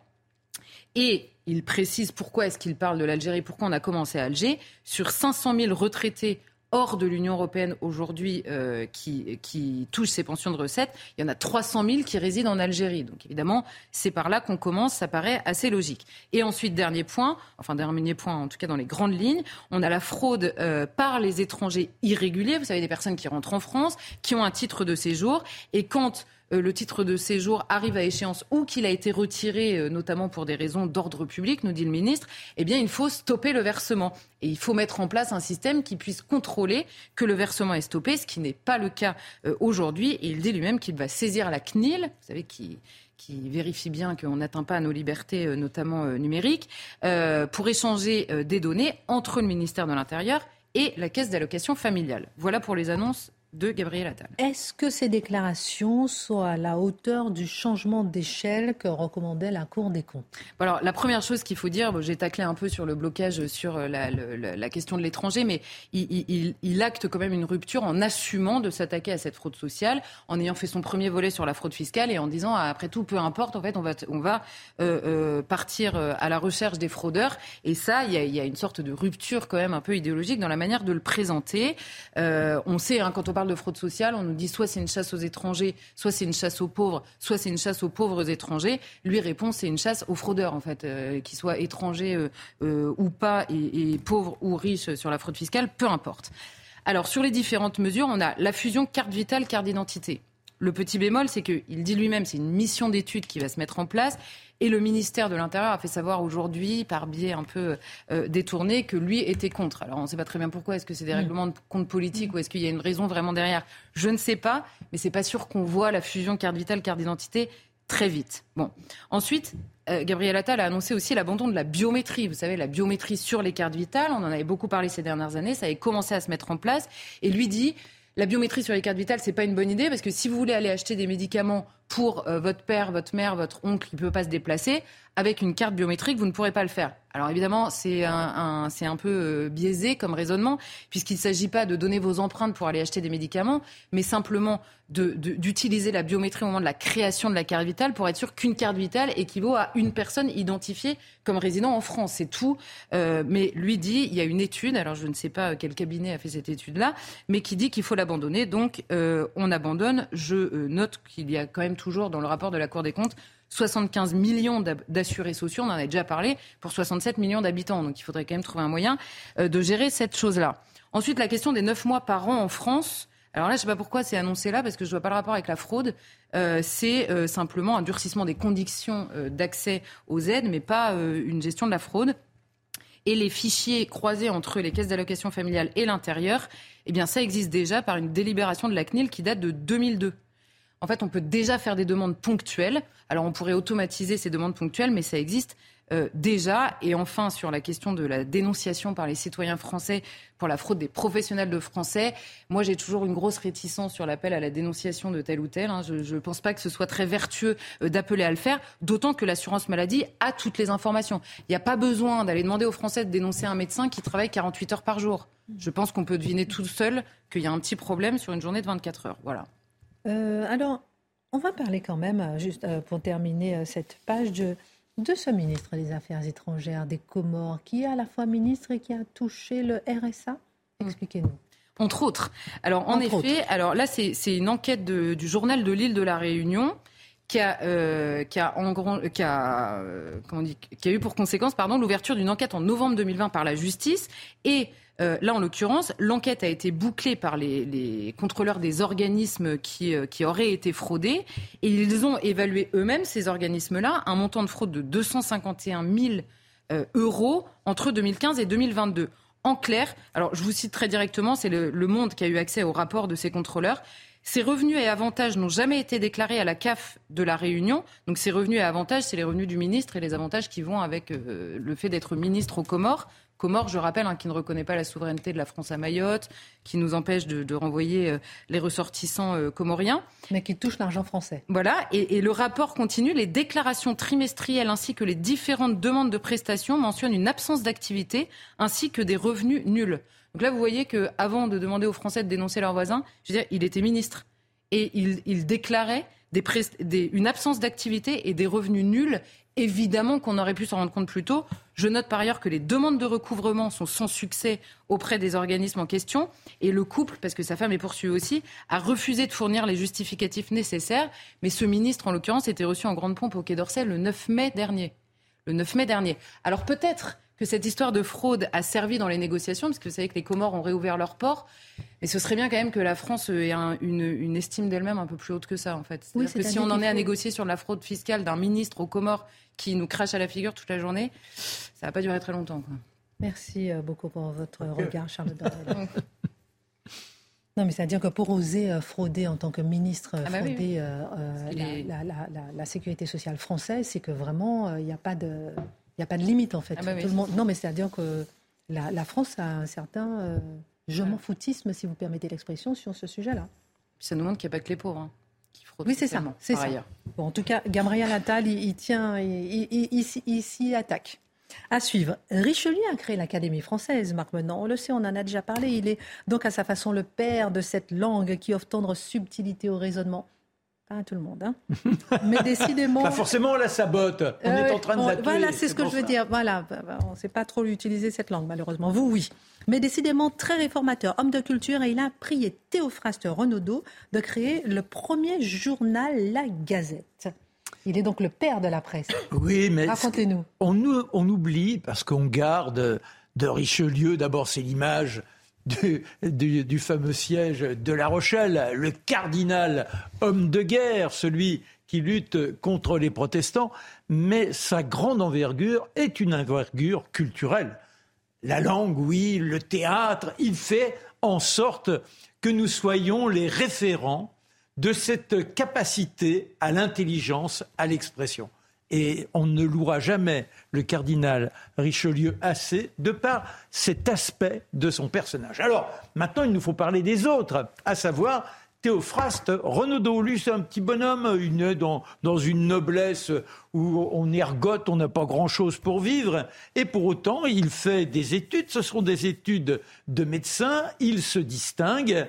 Et il précise pourquoi est-ce qu'il parle de l'Algérie, pourquoi on a commencé à Alger. Sur 500 000 retraités hors de l'Union européenne aujourd'hui euh, qui, qui ces pensions de recettes, il y en a 300 000 qui résident en Algérie. Donc évidemment, c'est par là qu'on commence, ça paraît assez logique. Et ensuite, dernier point, enfin dernier point en tout cas dans les grandes lignes, on a la fraude euh, par les étrangers irréguliers, vous savez, des personnes qui rentrent en France, qui ont un titre de séjour, et quand le titre de séjour arrive à échéance ou qu'il a été retiré, euh, notamment pour des raisons d'ordre public, nous dit le ministre, eh bien, il faut stopper le versement. Et il faut mettre en place un système qui puisse contrôler que le versement est stoppé, ce qui n'est pas le cas euh, aujourd'hui. Et il dit lui-même qu'il va saisir la CNIL, vous savez, qui, vérifie bien qu'on n'atteint pas nos libertés, notamment numériques, pour échanger des données entre le ministère de l'Intérieur et la caisse d'allocation familiale. Voilà pour les annonces de Gabriel Attal. Est-ce que ces déclarations sont à la hauteur du changement d'échelle que recommandait la Cour des comptes? Alors, la première chose qu'il faut dire, j'ai taclé un peu sur le blocage sur la, la, question de l'étranger, mais il, il, acte quand même une rupture en assumant de s'attaquer à cette fraude sociale, en ayant fait son premier volet sur la fraude fiscale et en disant, après tout, peu importe, en fait, on va, on va euh, euh, partir euh, à la recherche des fraudeurs. Et ça, il y, a, il y, a, une sorte de rupture quand même un peu idéologique dans la manière de le présenter. on sait, hein, quand on parle parle de fraude sociale, on nous dit soit c'est une chasse aux étrangers, soit c'est une chasse aux pauvres, soit c'est une chasse aux pauvres étrangers. Lui répond c'est une chasse aux fraudeurs en fait, euh, qu'ils soient étrangers euh, euh, ou pas et, pauvres ou riches sur la fraude fiscale, peu importe. Alors sur les différentes mesures, on a la fusion carte vitale, carte d'identité. Le petit bémol, c'est qu'il dit lui-même, c'est une mission d'étude qui va se mettre en place. Et le ministère de l'Intérieur a fait savoir aujourd'hui, par biais un peu euh, détourné, que lui était contre. Alors on ne sait pas très bien pourquoi. Est-ce que c'est des mm. règlements de compte politique ou est-ce qu'il y a une raison vraiment derrière? Je ne sais pas, mais c'est pas sûr qu'on voit la fusion carte vitale, carte d'identité très vite. Bon. Ensuite, euh, Gabriel Attal a annoncé aussi l'abandon de la biométrie. Vous savez, la biométrie sur les cartes vitales, on en avait beaucoup parlé ces dernières années, ça avait commencé à se mettre en place. Et lui dit, la biométrie sur les cartes vitales, c'est pas une bonne idée parce que si vous voulez aller acheter des médicaments pour euh, votre père, votre mère, votre oncle qui ne peut pas se déplacer, avec une carte biométrique, vous ne pourrez pas le faire. Alors évidemment, c'est un, un peu euh, biaisé comme raisonnement, puisqu'il ne s'agit pas de donner vos empreintes pour aller acheter des médicaments, mais simplement d'utiliser la biométrie au moment de la création de la carte vitale pour être sûr qu'une carte vitale équivaut à une personne identifiée comme résident en France. C'est tout. Euh, mais lui dit, il y a une étude, alors je ne sais pas quel cabinet a fait cette étude-là, mais qui dit qu'il faut l'abandonner. Donc on abandonne. Je note qu'il y a quand même toujours dans le rapport de la Cour des comptes 75 millions d'assurés sociaux, on en a déjà parlé, pour 67 millions d'habitants. Donc il faudrait quand même trouver un moyen euh, de gérer cette chose-là. Ensuite, la question des 9 mois par an en France. Alors là, je ne sais pas pourquoi c'est annoncé là, parce que je ne vois pas le rapport avec la fraude. Euh, c'est euh, simplement un durcissement des conditions d'accès aux aides, mais pas une gestion de la fraude. Et les fichiers croisés entre les caisses d'allocation familiale et l'intérieur, eh bien, ça existe déjà par une délibération de la CNIL qui date de 2002 en fait, on peut déjà faire des demandes ponctuelles. Alors, on pourrait automatiser ces demandes ponctuelles, mais ça existe euh, déjà. Et enfin, sur la question de la dénonciation par les citoyens français pour la fraude des professionnels de français, moi, j'ai toujours une grosse réticence sur l'appel à la dénonciation de tel ou tel. Hein. Je ne pense pas que ce soit très vertueux euh, d'appeler à le faire, d'autant que l'assurance maladie a toutes les informations. Il n'y a pas besoin d'aller demander aux Français de dénoncer un médecin qui travaille 48 heures par jour. Je pense qu'on peut deviner tout seul qu'il y a un petit problème sur une journée de 24 heures. Voilà. Euh, alors, on va parler quand même, euh, juste euh, pour terminer cette page, de, de ce ministre des Affaires étrangères des Comores, qui est à la fois ministre et qui a touché le RSA. Mmh. Expliquez-nous. Entre autres. Alors, en effet, alors là, c'est une enquête du journal de l'île de la Réunion qui a, qui a, en qui a, dit, qui a eu pour conséquence pardon, l'ouverture d'une enquête en novembre 2020 par la justice et euh, là, en l'occurrence, l'enquête a été bouclée par les, contrôleurs des organismes qui, euh, qui, auraient été fraudés et ils ont évalué eux-mêmes, ces organismes-là, un montant de fraude de 251 000 euh, euros entre 2015 et 2022. En clair, alors je vous cite très directement, c'est le, le Monde qui a eu accès au rapport de ces contrôleurs. Ces revenus et avantages n'ont jamais été déclarés à la CAF de la Réunion. Donc ces revenus et avantages, c'est les revenus du ministre et les avantages qui vont avec le fait d'être ministre aux Comores. Comores, je rappelle, hein, qui ne reconnaît pas la souveraineté de la France à Mayotte, qui nous empêche de, renvoyer euh, les ressortissants euh, comoriens. Mais qui touche l'argent français. Voilà, et, le rapport continue. Les déclarations trimestrielles ainsi que les différentes demandes de prestations mentionnent une absence d'activité ainsi que des revenus nuls. Donc là, vous voyez qu'avant de demander aux Français de dénoncer leurs voisins, je veux dire, il était ministre et il, déclarait une absence d'activité et des revenus nuls Évidemment qu'on aurait pu s'en rendre compte plus tôt. Je note par ailleurs que les demandes de recouvrement sont sans succès auprès des organismes en question. Et le couple, parce que sa femme est poursuivie aussi, a refusé de fournir les justificatifs nécessaires. Mais ce ministre, en l'occurrence, était reçu en grande pompe au Quai d'Orsay le 9 mai dernier. Le 9 mai dernier. Alors peut-être que cette histoire de fraude a servi dans les négociations, parce que vous savez que les Comores ont réouvert leurs ports. Mais ce serait bien quand même que la France ait une, estime d'elle-même un peu plus haute que ça, en fait. Oui, que si on en est à négocier sur la fraude fiscale d'un ministre aux Comores qui nous crache à la figure toute la journée, ça va pas durer très longtemps. Merci euh, beaucoup pour votre regard, Charles Non, mais c'est-à-dire que pour oser euh, frauder en tant que ministre, ah bah frauder euh, la, sécurité sociale française, c'est que vraiment, il n'y a pas de il n'y a pas de limite, en fait. Ah bah non, mais c'est-à-dire que la, France a un certain euh, je m'en foutisme, si vous permettez l'expression, sur ce sujet-là. Ça nous montre qu'il n'y a pas que les pauvres hein, qui fraudent. Oui, c'est ça. C'est ça. Bon, en tout cas, Gabriel Attal, il, tient, il, s'y attaque. À suivre. Richelieu a créé l'Académie française, Marc Menant. On le sait, on en a déjà parlé. Il est donc à sa façon le père de cette langue qui offre tendre subtilité au raisonnement pas à tout le monde. Hein. Mais décidément. Pas forcément, la sabote. On est en train de la tuer. Voilà, c'est ce que je veux dire. Voilà, bah, bah, on ne sait pas trop utiliser cette langue, malheureusement. Vous, oui. Mais décidément très réformateur, homme de culture, et il a prié Théophraste Renaudot de créer le premier journal La Gazette. Il est donc le père de la presse. Oui, mais. Racontez-nous. On, on oublie, parce qu'on garde de Richelieu, d'abord, c'est l'image du, fameux siège de La Rochelle, le cardinal homme de guerre, celui qui lutte contre les protestants, mais sa grande envergure est une envergure culturelle. La langue, oui, le théâtre, il fait en sorte que nous soyons les référents de cette capacité à l'intelligence, à l'expression et on ne louera jamais le cardinal Richelieu assez de par cet aspect de son personnage. Alors, maintenant, il nous faut parler des autres, à savoir Théophraste Renaudot. Lui, c'est un petit bonhomme, il est dans, dans une noblesse où on ergote, on n'a pas grand-chose pour vivre, et pour autant, il fait des études, ce sont des études de médecin, il se distingue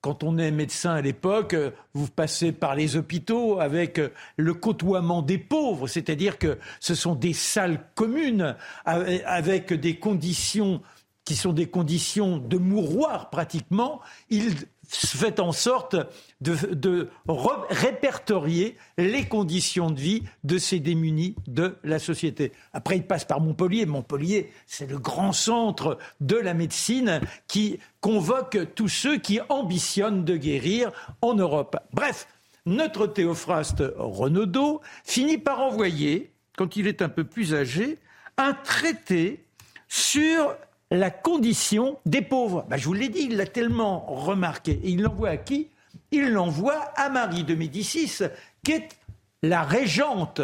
quand on est médecin à l'époque, vous passez par les hôpitaux avec le côtoiement des pauvres, c'est-à-dire que ce sont des salles communes avec des conditions qui sont des conditions de mouroir pratiquement. Fait en sorte de, répertorier les conditions de vie de ces démunis de la société. Après, il passe par Montpellier. Montpellier, c'est le grand centre de la médecine qui convoque tous ceux qui ambitionnent de guérir en Europe. Bref, notre Théophraste Renaudot finit par envoyer, quand il est un peu plus âgé, un traité sur la condition des pauvres. Bah, je vous l'ai dit, il l'a tellement remarqué. Et il l'envoie à qui? Il l'envoie à Marie de Médicis, qui est la régente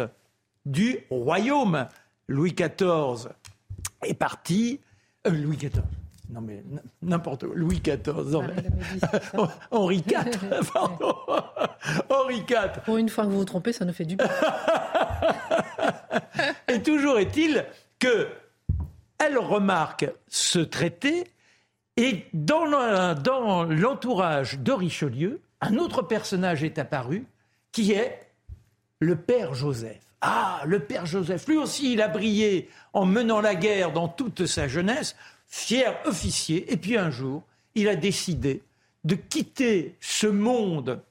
du royaume. Louis XIV est parti. Euh, Louis XIV. Non mais n'importe où. Louis XIV. Henri IV. Pardon. Henri IV. Pour une fois que vous vous trompez, ça nous fait du bien. Et toujours est-il que elle remarque ce traité et dans l'entourage de Richelieu, un autre personnage est apparu qui est le père Joseph. Ah, le père Joseph, lui aussi, il a brillé en menant la guerre dans toute sa jeunesse, fier officier, et puis un jour, il a décidé de quitter ce monde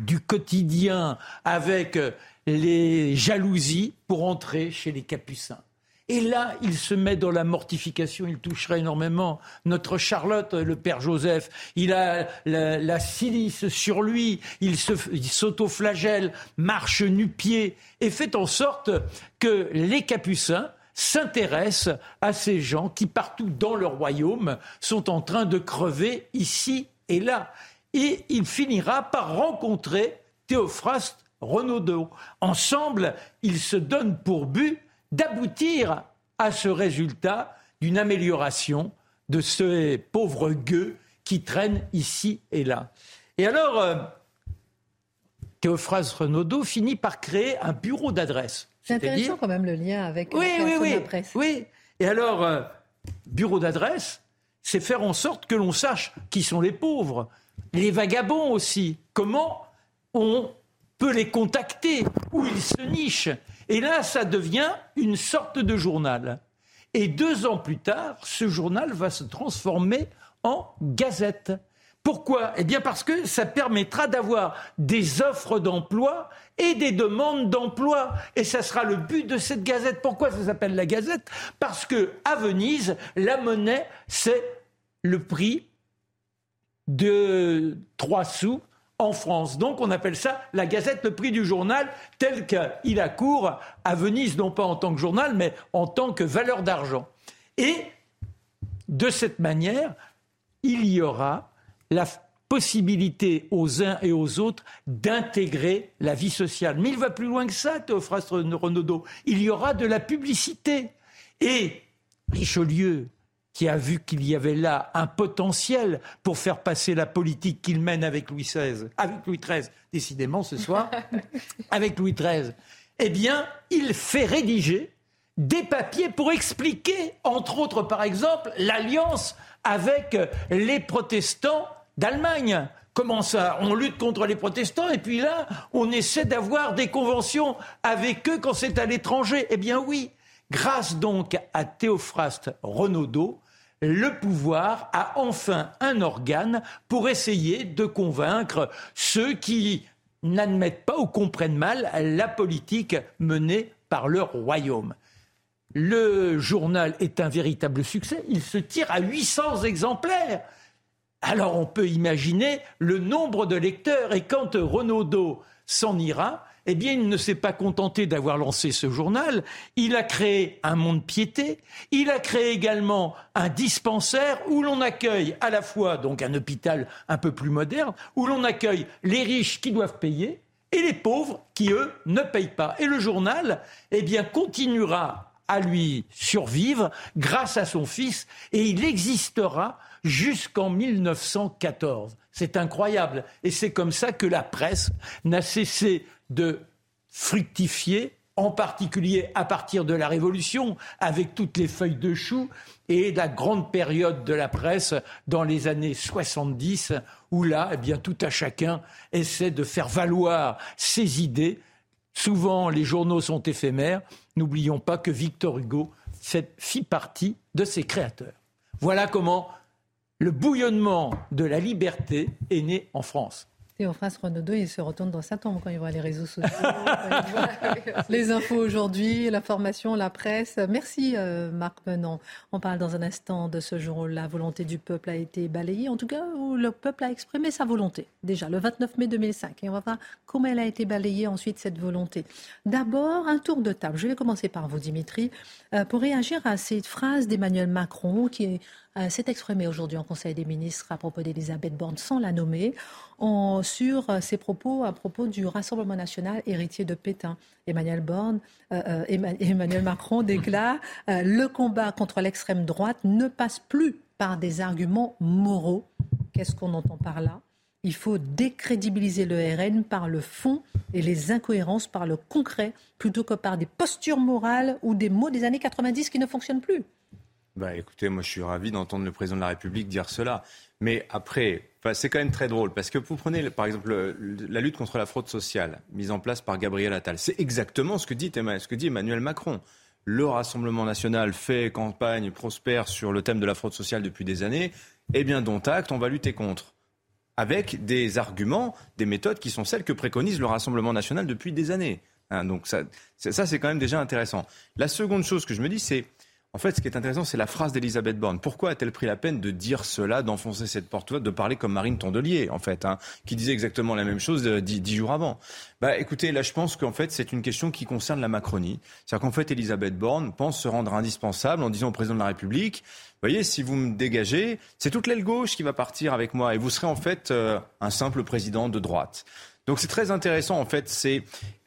du quotidien avec les jalousies pour entrer chez les capucins. Et là, il se met dans la mortification, il toucherait énormément. Notre Charlotte, le père Joseph, il a la, silice sur lui, il s'autoflagelle, marche nu-pied, et fait en sorte que les capucins s'intéressent à ces gens qui, partout dans leur royaume, sont en train de crever ici et là. Et il finira par rencontrer Théophraste Renaudot. Ensemble, ils se donnent pour but d'aboutir à ce résultat d'une amélioration de ces pauvres gueux qui traînent ici et là. Et alors, euh, Théophraste Renaudot finit par créer un bureau d'adresse. C'est intéressant quand même le lien avec oui, oui, oui, la presse. Oui, et alors, euh, bureau d'adresse, c'est faire en sorte que l'on sache qui sont les pauvres, les vagabonds aussi, comment on peut les contacter, où ils se nichent? Et là, ça devient une sorte de journal. Et deux ans plus tard, ce journal va se transformer en gazette. Pourquoi? Eh bien parce que ça permettra d'avoir des offres d'emploi et des demandes d'emploi. Et ça sera le but de cette gazette. Pourquoi ça s'appelle la gazette? Parce que à Venise, la monnaie, c'est le prix de 3 sous en France. Donc on appelle ça la Gazette, le prix du journal, tel qu'il accourt à Venise, non pas en tant que journal, mais en tant que valeur d'argent. Et de cette manière, il y aura la possibilité aux uns et aux autres d'intégrer la vie sociale. Mais il va plus loin que ça, Théophraste Renaudot. Il y aura de la publicité. Et Richelieu, qui a vu qu'il y avait là un potentiel pour faire passer la politique qu'il mène avec Louis XVI, avec Louis XIII, décidément ce soir, avec Louis XIII, eh bien, il fait rédiger des papiers pour expliquer, entre autres par exemple, l'alliance avec les protestants d'Allemagne. Comment ça? On lutte contre les protestants et puis là, on essaie d'avoir des conventions avec eux quand c'est à l'étranger? Eh bien oui, grâce donc à Théophraste Renaudot, le pouvoir a enfin un organe pour essayer de convaincre ceux qui n'admettent pas ou comprennent mal la politique menée par leur royaume. Le journal est un véritable succès. Il se tire à 800 exemplaires. Alors on peut imaginer le nombre de lecteurs. Et quand Renaudot s'en ira, eh bien, il ne s'est pas contenté d'avoir lancé ce journal. Il a créé un monde piété. Il a créé également un dispensaire où l'on accueille à la fois donc un hôpital un peu plus moderne, où l'on accueille les riches qui doivent payer et les pauvres qui eux ne payent pas. Et le journal, eh bien, continuera à lui survivre grâce à son fils et il existera jusqu'en 1914. C'est incroyable. Et c'est comme ça que la presse n'a cessé de fructifier, en particulier à partir de la Révolution, avec toutes les feuilles de chou, et la grande période de la presse dans les années 70, où là, eh bien, tout à chacun essaie de faire valoir ses idées. Souvent, les journaux sont éphémères. N'oublions pas que Victor Hugo fit partie de ses créateurs. Voilà comment le bouillonnement de la liberté est né en France. Théophraste Renaudot, il se retourne dans sa tombe quand il voit les réseaux sociaux, les infos aujourd'hui, l'information, la presse. Merci euh, Marc Menon. On parle dans un instant de ce jour où la volonté du peuple a été balayée, en tout cas où le peuple a exprimé sa volonté, déjà le 29 mai 2005. Et on va voir comment elle a été balayée ensuite, cette volonté. D'abord, un tour de table. Je vais commencer par vous, Dimitri, euh, pour réagir à cette phrase d'Emmanuel Macron qui est euh, s'est exprimé aujourd'hui en Conseil des ministres à propos d'Elisabeth Borne sans la nommer, sur euh, ses propos à propos du Rassemblement national héritier de Pétain. Emmanuel, euh, Emmanuel Macron déclare Le combat contre l'extrême droite ne passe plus par des arguments moraux. Qu'est-ce qu'on entend par là? Il faut décrédibiliser le RN par le fond et les incohérences par le concret, plutôt que par des postures morales ou des mots des années 90 qui ne fonctionnent plus. Bah, écoutez, moi je suis ravi d'entendre le président de la République dire cela. Mais après, c'est quand même très drôle parce que vous prenez par exemple la lutte contre la fraude sociale mise en place par Gabriel Attal. C'est exactement ce que, dit, Emmanuel Macron. Le Rassemblement national fait campagne, prospère sur le thème de la fraude sociale depuis des années. Eh bien, dont acte, on va lutter contre. Avec des arguments, des méthodes qui sont celles que préconise le Rassemblement national depuis des années. Hein, donc ça, ça c'est quand même déjà intéressant. La seconde chose que je me dis, c'est en fait, ce qui est intéressant, c'est la phrase d'Elisabeth Borne. Pourquoi a-t-elle pris la peine de dire cela, d'enfoncer cette porte ouverte, de parler comme Marine Tondelier, en fait, hein, qui disait exactement la même chose euh, dix, jours avant? Bah, écoutez, là, je pense qu'en fait, c'est une question qui concerne la Macronie. C'est-à-dire qu'en fait, Elisabeth Borne pense se rendre indispensable en disant au président de la République voyez, si vous me dégagez, c'est toute l'aile gauche qui va partir avec moi et vous serez en fait euh, un simple président de droite. Donc c'est très intéressant en fait. C'est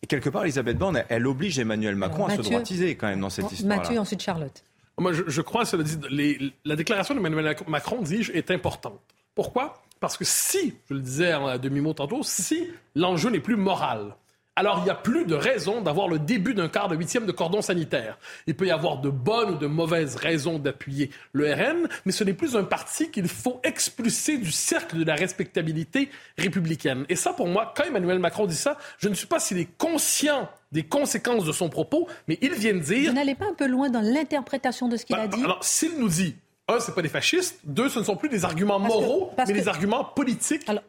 quelque part Elisabeth Borne, elle, oblige Emmanuel Macron à se droitiser quand même dans cette histoire. Mathieu ensuite Charlotte. Moi, je, crois, cela dit, la déclaration d'Emmanuel Macron, dis-je, est importante. Pourquoi? Parce que si, je le disais en demi-mot tantôt, si l'enjeu n'est plus moral, alors il n'y a plus de raison d'avoir le début d'un quart de huitième de cordon sanitaire. Il peut y avoir de bonnes ou de mauvaises raisons d'appuyer le RN, mais ce n'est plus un parti qu'il faut expulser du cercle de la respectabilité républicaine. Et ça, pour moi, quand Emmanuel Macron dit ça, je ne suis pas s'il est conscient des conséquences de son propos, mais il vient de dire... Vous n'allez pas un peu loin dans l'interprétation de ce qu'il a bah, dit Alors, s'il nous dit, un, ce pas des fascistes, deux, ce ne sont plus des arguments moraux, mais des arguments politiques... Alors,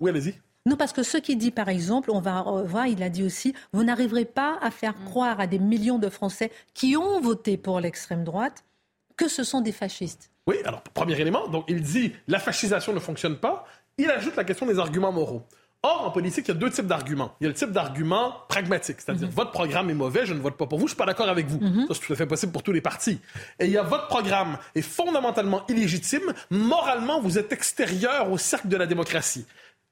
Oui, allez-y. Non, parce que ce qu'il dit, par exemple, on va voir, il a dit aussi, vous n'arriverez pas à faire mm. croire à des millions de Français qui ont voté pour l'extrême droite que ce sont des fascistes. Oui, alors, premier élément, donc il dit, la fascisation ne fonctionne pas. Il ajoute la question des arguments moraux. Or, en politique, il y a deux types d'arguments. Il y a le type d'argument pragmatique, c'est-à-dire mm-hmm. votre programme est mauvais, je ne vote pas pour vous, je suis pas d'accord avec vous. Mm-hmm. Ça, c'est tout à fait possible pour tous les partis. Et il y a votre programme est fondamentalement illégitime, moralement, vous êtes extérieur au cercle de la démocratie.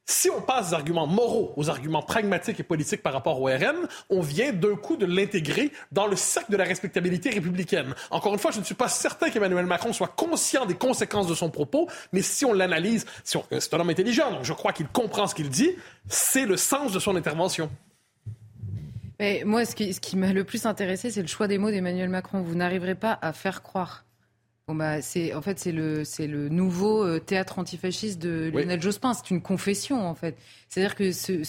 Si on passe des arguments moraux aux arguments pragmatiques et politiques par rapport au RN, on vient d'un coup de l'intégrer dans le cercle de la respectabilité républicaine. Encore une fois, je ne suis pas certain qu'Emmanuel Macron soit conscient des conséquences de son propos, mais si on l'analyse, si euh, c'est un homme intelligent, donc je crois qu'il comprend ce qu'il dit, c'est le sens de son intervention. moi, ce qui, ce qui m'a le plus intéressé, c'est le choix des mots d'Emmanuel Macron. Vous n'arriverez pas à faire croire Bon bah c'est en fait c'est le c'est le nouveau euh, théâtre antifasciste de Lionel Jospin. C'est une confession en fait. C'est-à-dire que c'est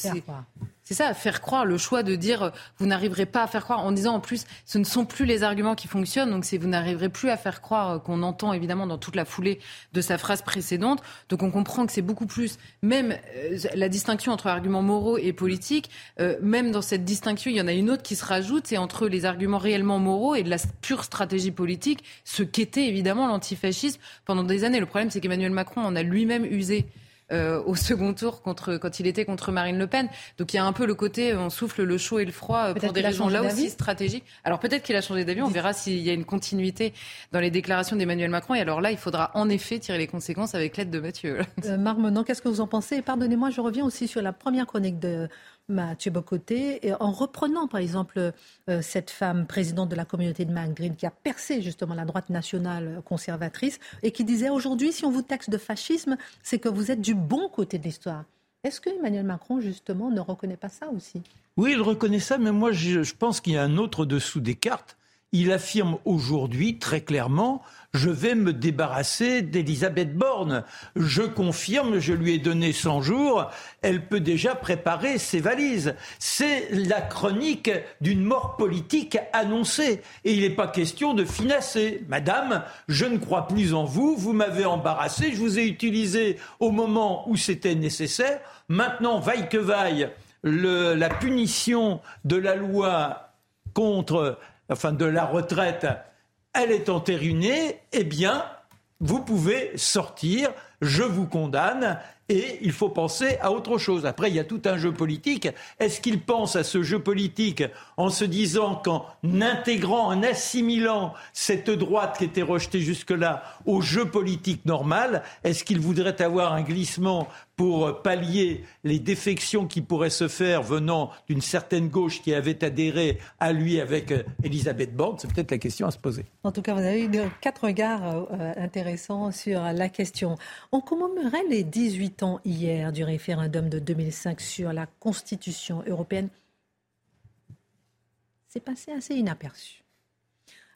c'est ça, faire croire, le choix de dire vous n'arriverez pas à faire croire, en disant en plus ce ne sont plus les arguments qui fonctionnent, donc c'est vous n'arriverez plus à faire croire euh, qu'on entend évidemment dans toute la foulée de sa phrase précédente. Donc on comprend que c'est beaucoup plus, même euh, la distinction entre arguments moraux et politiques, euh, même dans cette distinction, il y en a une autre qui se rajoute, c'est entre les arguments réellement moraux et de la pure stratégie politique, ce qu'était évidemment l'antifascisme pendant des années. Le problème c'est qu'Emmanuel Macron en a lui-même usé. Euh, au second tour contre, quand il était contre Marine Le Pen. Donc il y a un peu le côté on souffle le chaud et le froid euh, pour des raisons là aussi stratégiques. Alors peut-être qu'il a changé d'avis, on verra s'il y a une continuité dans les déclarations d'Emmanuel Macron. Et alors là, il faudra en effet tirer les conséquences avec l'aide de Mathieu. Euh, qu'est-ce que vous en pensez? Pardonnez-moi, je reviens aussi sur la première chronique de Mathieu Bocoté, en reprenant par exemple euh, cette femme présidente de la communauté de Madrid qui a percé justement la droite nationale conservatrice et qui disait aujourd'hui, si on vous taxe de fascisme, c'est que vous êtes du bon côté de l'histoire. Est-ce que Emmanuel Macron, justement, ne reconnaît pas ça aussi? Oui, il reconnaît ça, mais moi, je pense qu'il y a un autre dessous des cartes. Il affirme aujourd'hui très clairement je vais me débarrasser d'Elisabeth Borne. Je confirme, je lui ai donné 100 jours, elle peut déjà préparer ses valises. C'est la chronique d'une mort politique annoncée. Et il n'est pas question de finasser. Madame, je ne crois plus en vous, vous m'avez embarrassé, je vous ai utilisé au moment où c'était nécessaire. Maintenant, vaille que vaille, la punition de la loi contre, enfin de la retraite elle est entérinée, eh bien, vous pouvez sortir, je vous condamne, et il faut penser à autre chose. Après, il y a tout un jeu politique. Est-ce qu'il pense à ce jeu politique en se disant qu'en intégrant, en assimilant cette droite qui était rejetée jusque-là au jeu politique normal, est-ce qu'il voudrait avoir un glissement pour pallier les défections qui pourraient se faire venant d'une certaine gauche qui avait adhéré à lui avec euh, Elisabeth Borne C'est peut-être la question à se poser. En tout cas, vous avez eu quatre regards euh, intéressants sur la question. On commémorait les 18 ans hier du référendum de 2005 sur la Constitution européenne. C'est passé assez inaperçu.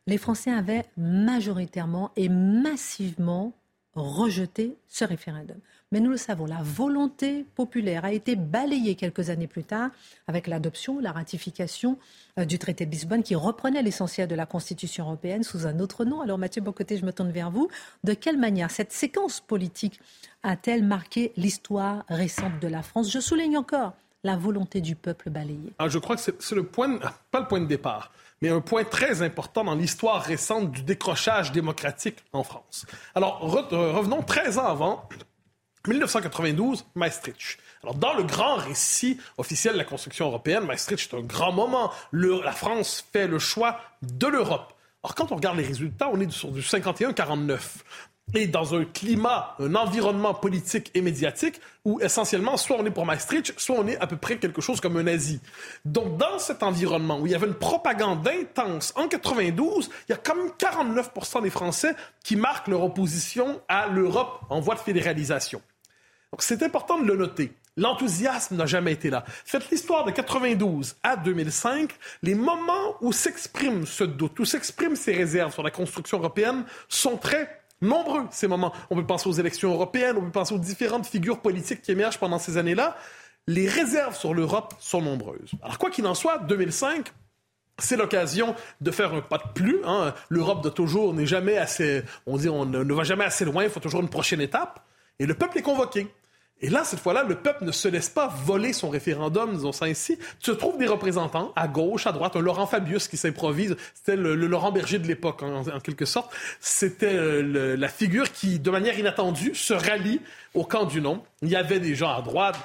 Les Français avaient majoritairement et massivement rejeté ce référendum. Mais nous le savons, la volonté populaire a été balayée quelques années plus tard avec l'adoption, la ratification euh, du traité de Lisbonne qui reprenait l'essentiel de la Constitution européenne sous un autre nom. Alors Mathieu Bocoté, je me tourne vers vous. De quelle manière cette séquence politique a-t-elle marqué l'histoire récente de la France? Je souligne encore la volonté du peuple balayé. Ah, je crois que c'est le point, pas le point de départ, mais un point très important dans l'histoire récente du décrochage démocratique en France. Alors, euh, revenons 13 ans avant, 1992, Maastricht. Alors, dans le grand récit officiel de la construction européenne, Maastricht est un grand moment. la France fait le choix de l'Europe. Or, quand on regarde les résultats, on est sur du 51-49 et dans un climat, un environnement politique et médiatique où essentiellement, soit on est pour Maastricht, soit on est à peu près quelque chose comme un nazi. Donc, dans cet environnement où il y avait une propagande intense en 92, il y a comme 49% des Français qui marquent leur opposition à l'Europe en voie de fédéralisation. Donc, c'est important de le noter. L'enthousiasme n'a jamais été là. Faites l'histoire de 92 à 2005, les moments où s'exprime ce doute, où s'expriment ces réserves sur la construction européenne sont très nombreux, ces moments. On peut penser aux élections européennes, on peut penser aux différentes figures politiques qui émergent pendant ces années-là. Les réserves sur l'Europe sont nombreuses. Alors, quoi qu'il en soit, 2005, c'est l'occasion de faire un pas de plus. Hein. L'Europe de toujours n'est jamais assez, on dit, on ne va jamais assez loin, il faut toujours une prochaine étape. Et le peuple est convoqué. Et là, cette fois-là, le peuple ne se laisse pas voler son référendum, disons ça ainsi. Tu trouves des représentants à gauche, à droite, un Laurent Fabius qui s'improvise. C'était le, Laurent Berger de l'époque, en, quelque sorte. C'était euh, la figure qui, de manière inattendue, se rallie au camp du non. Il y avait des gens à droite.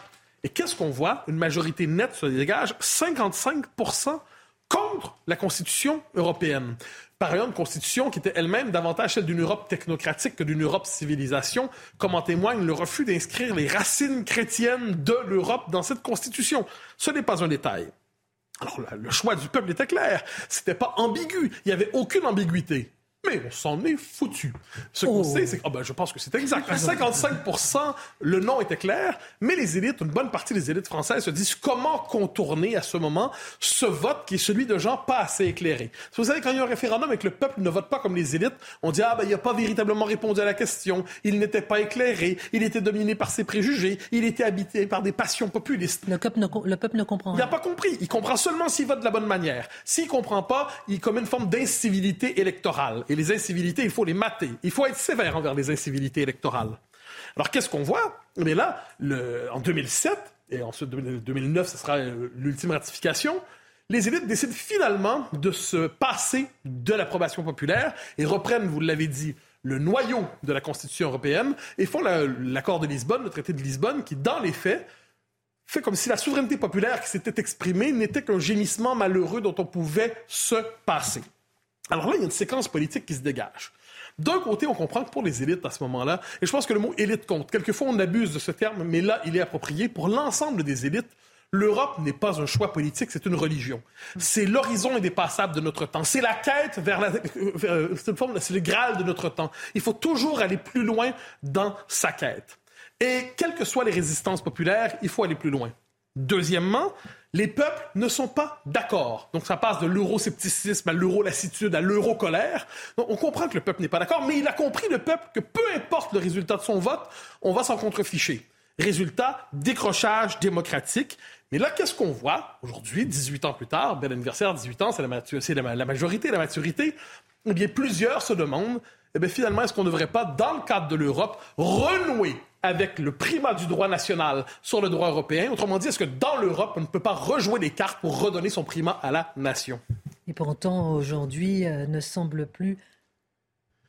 Et qu'est-ce qu'on voit? Une majorité nette se dégage, 55% contre la Constitution européenne par ailleurs une constitution qui était elle-même davantage celle d'une Europe technocratique que d'une Europe civilisation, comme en témoigne le refus d'inscrire les racines chrétiennes de l'Europe dans cette constitution. Ce n'est pas un détail. Alors, le choix du peuple était clair. C'était pas ambigu. Il n'y avait aucune ambiguïté. Mais on s'en est foutu. Ce qu'on oh. sait, c'est que, oh ben, je pense que c'est exact. À 55% le nom était clair, mais les élites, une bonne partie des élites françaises se disent comment contourner à ce moment ce vote qui est celui de gens pas assez éclairés. Vous savez, quand il y a un référendum et que le peuple ne vote pas comme les élites, on dit, ah ben, il n'a pas véritablement répondu à la question, il n'était pas éclairé, il était dominé par ses préjugés, il était habité par des passions populistes. Le peuple ne, le peuple ne comprend Il n'a pas compris. Il comprend seulement s'il vote de la bonne manière. S'il comprend pas, il commet une forme d'incivilité électorale. Et les incivilités, il faut les mater. Il faut être sévère envers les incivilités électorales. Alors, qu'est-ce qu'on voit? Mais là, en 2007, et ensuite 2009, ce sera euh, l'ultime ratification, les élites décident finalement de se passer de l'approbation populaire et reprennent, vous l'avez dit, le noyau de la Constitution européenne et font l'accord de Lisbonne, le traité de Lisbonne, qui, dans les faits, fait comme si la souveraineté populaire qui s'était exprimée n'était qu'un gémissement malheureux dont on pouvait se passer. Alors là, il y a une séquence politique qui se dégage. D'un côté, on comprend que pour les élites à ce moment-là, et je pense que le mot élite compte. Quelquefois, on abuse de ce terme, mais là, il est approprié. Pour l'ensemble des élites, l'Europe n'est pas un choix politique, c'est une religion. C'est l'horizon indépassable de notre temps. C'est la quête vers la, euh, forme, c'est le graal de notre temps. Il faut toujours aller plus loin dans sa quête. Et quelles que soient les résistances populaires, il faut aller plus loin. Deuxièmement, les peuples ne sont pas d'accord. Donc ça passe de l'euroscepticisme à l'euro-lassitude à l'euro-colère. On comprend que le peuple n'est pas d'accord, mais il a compris, le peuple, que peu importe le résultat de son vote, on va s'en contreficher. Résultat, décrochage démocratique. Mais là, qu'est-ce qu'on voit aujourd'hui, 18 ans plus tard, bel anniversaire, 18 ans, c'est la, la, majorité, la maturité. Eh bien, plusieurs se demandent, eh finalement, est-ce qu'on ne devrait pas, dans le cadre de l'Europe, renouer avec le primat du droit national sur le droit européen? Autrement dit, est-ce que dans l'Europe, on ne peut pas rejouer les cartes pour redonner son primat à la nation? Et pourtant, aujourd'hui, euh, ne semble plus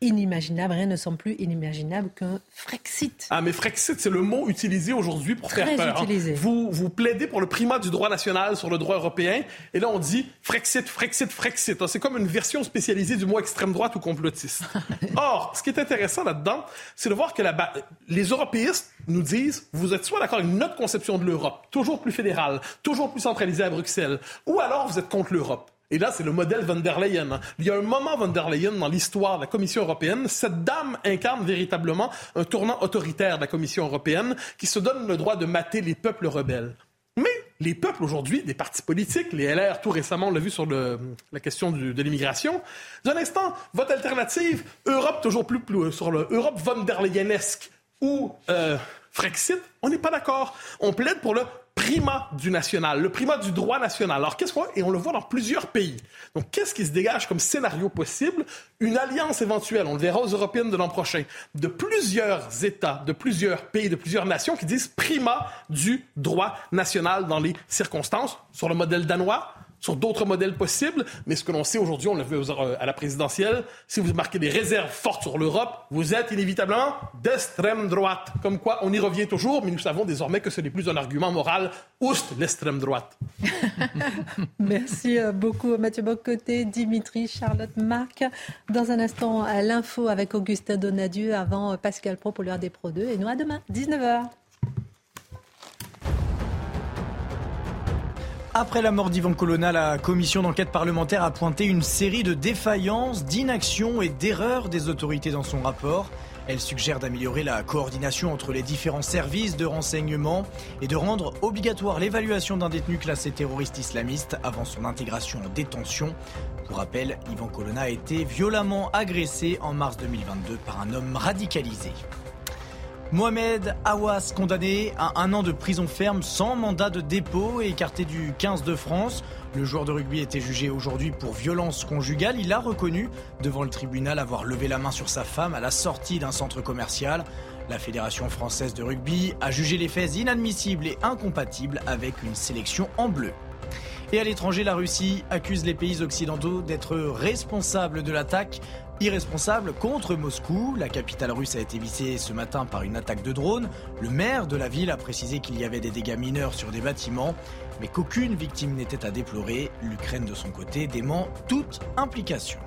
inimaginable, rien ne semble plus inimaginable qu'un Frexit. Ah, mais Frexit, c'est le mot utilisé aujourd'hui pour faire peur. Hein. Utilisé. Vous, vous plaidez pour le primat du droit national sur le droit européen, et là on dit Frexit, Frexit, Frexit. Ah, c'est comme une version spécialisée du mot extrême droite ou complotiste. Or, ce qui est intéressant là-dedans, c'est de voir que la les européistes nous disent, vous êtes soit d'accord avec notre conception de l'Europe, toujours plus fédérale, toujours plus centralisée à Bruxelles, ou alors vous êtes contre l'Europe. Et là, c'est le modèle von der Leyen. Il y a un moment von der Leyen dans l'histoire de la Commission européenne. Cette dame incarne véritablement un tournant autoritaire de la Commission européenne qui se donne le droit de mater les peuples rebelles. Mais les peuples aujourd'hui, des partis politiques, les LR, tout récemment, on l'a vu sur la question de l'immigration. D'un instant, vote alternative, Europe toujours plus, plus sur le Europe von der Leyenesque ou euh, Frexit, on n'est pas d'accord. On plaide pour le primat du national, le primat du droit national. Alors, qu'est-ce qu'on Et on le voit dans plusieurs pays. Donc, qu'est-ce qui se dégage comme scénario possible? Une alliance éventuelle, on le verra aux européennes de l'an prochain, de plusieurs États, de plusieurs pays, de plusieurs nations qui disent primat du droit national dans les circonstances, sur le modèle danois, sur d'autres modèles possibles. Mais ce que l'on sait aujourd'hui, on l'a vu euh, à la présidentielle, si vous marquez des réserves fortes sur l'Europe, vous êtes inévitablement d'extrême droite. Comme quoi, on y revient toujours, mais nous savons désormais que ce n'est plus un argument moral, ouste l'extrême droite. Merci euh, beaucoup Mathieu Bocoté, Dimitri, Charlotte, Marc. Dans un instant, l'info avec Augustin Donadieu avant euh, Pascal Pro pour l'heure des Pro 2. Et nous à demain, 19h. Après la mort d'Ivan Colonna, la commission d'enquête parlementaire a pointé une série de défaillances, d'inactions et d'erreurs des autorités dans son rapport. Elle suggère d'améliorer la coordination entre les différents services de renseignement et de rendre obligatoire l'évaluation d'un détenu classé terroriste islamiste avant son intégration en détention. Pour rappel, Ivan Colonna a été violemment agressé en mars 2022 par un homme radicalisé. Mohamed Awas, condamné à un an de prison ferme sans mandat de dépôt et écarté du 15 de France. Le joueur de rugby était jugé aujourd'hui pour violence conjugale. Il a reconnu devant le tribunal avoir levé la main sur sa femme à la sortie d'un centre commercial. La Fédération française de rugby a jugé les faits inadmissibles et incompatibles avec une sélection en bleu. Et à l'étranger, la Russie accuse les pays occidentaux d'être responsables de l'attaque irresponsable contre Moscou. La capitale russe a été vissée ce matin par une attaque de drone. Le maire de la ville a précisé qu'il y avait des dégâts mineurs sur des bâtiments, mais qu'aucune victime n'était à déplorer. L'Ukraine, de son côté, dément toute implication.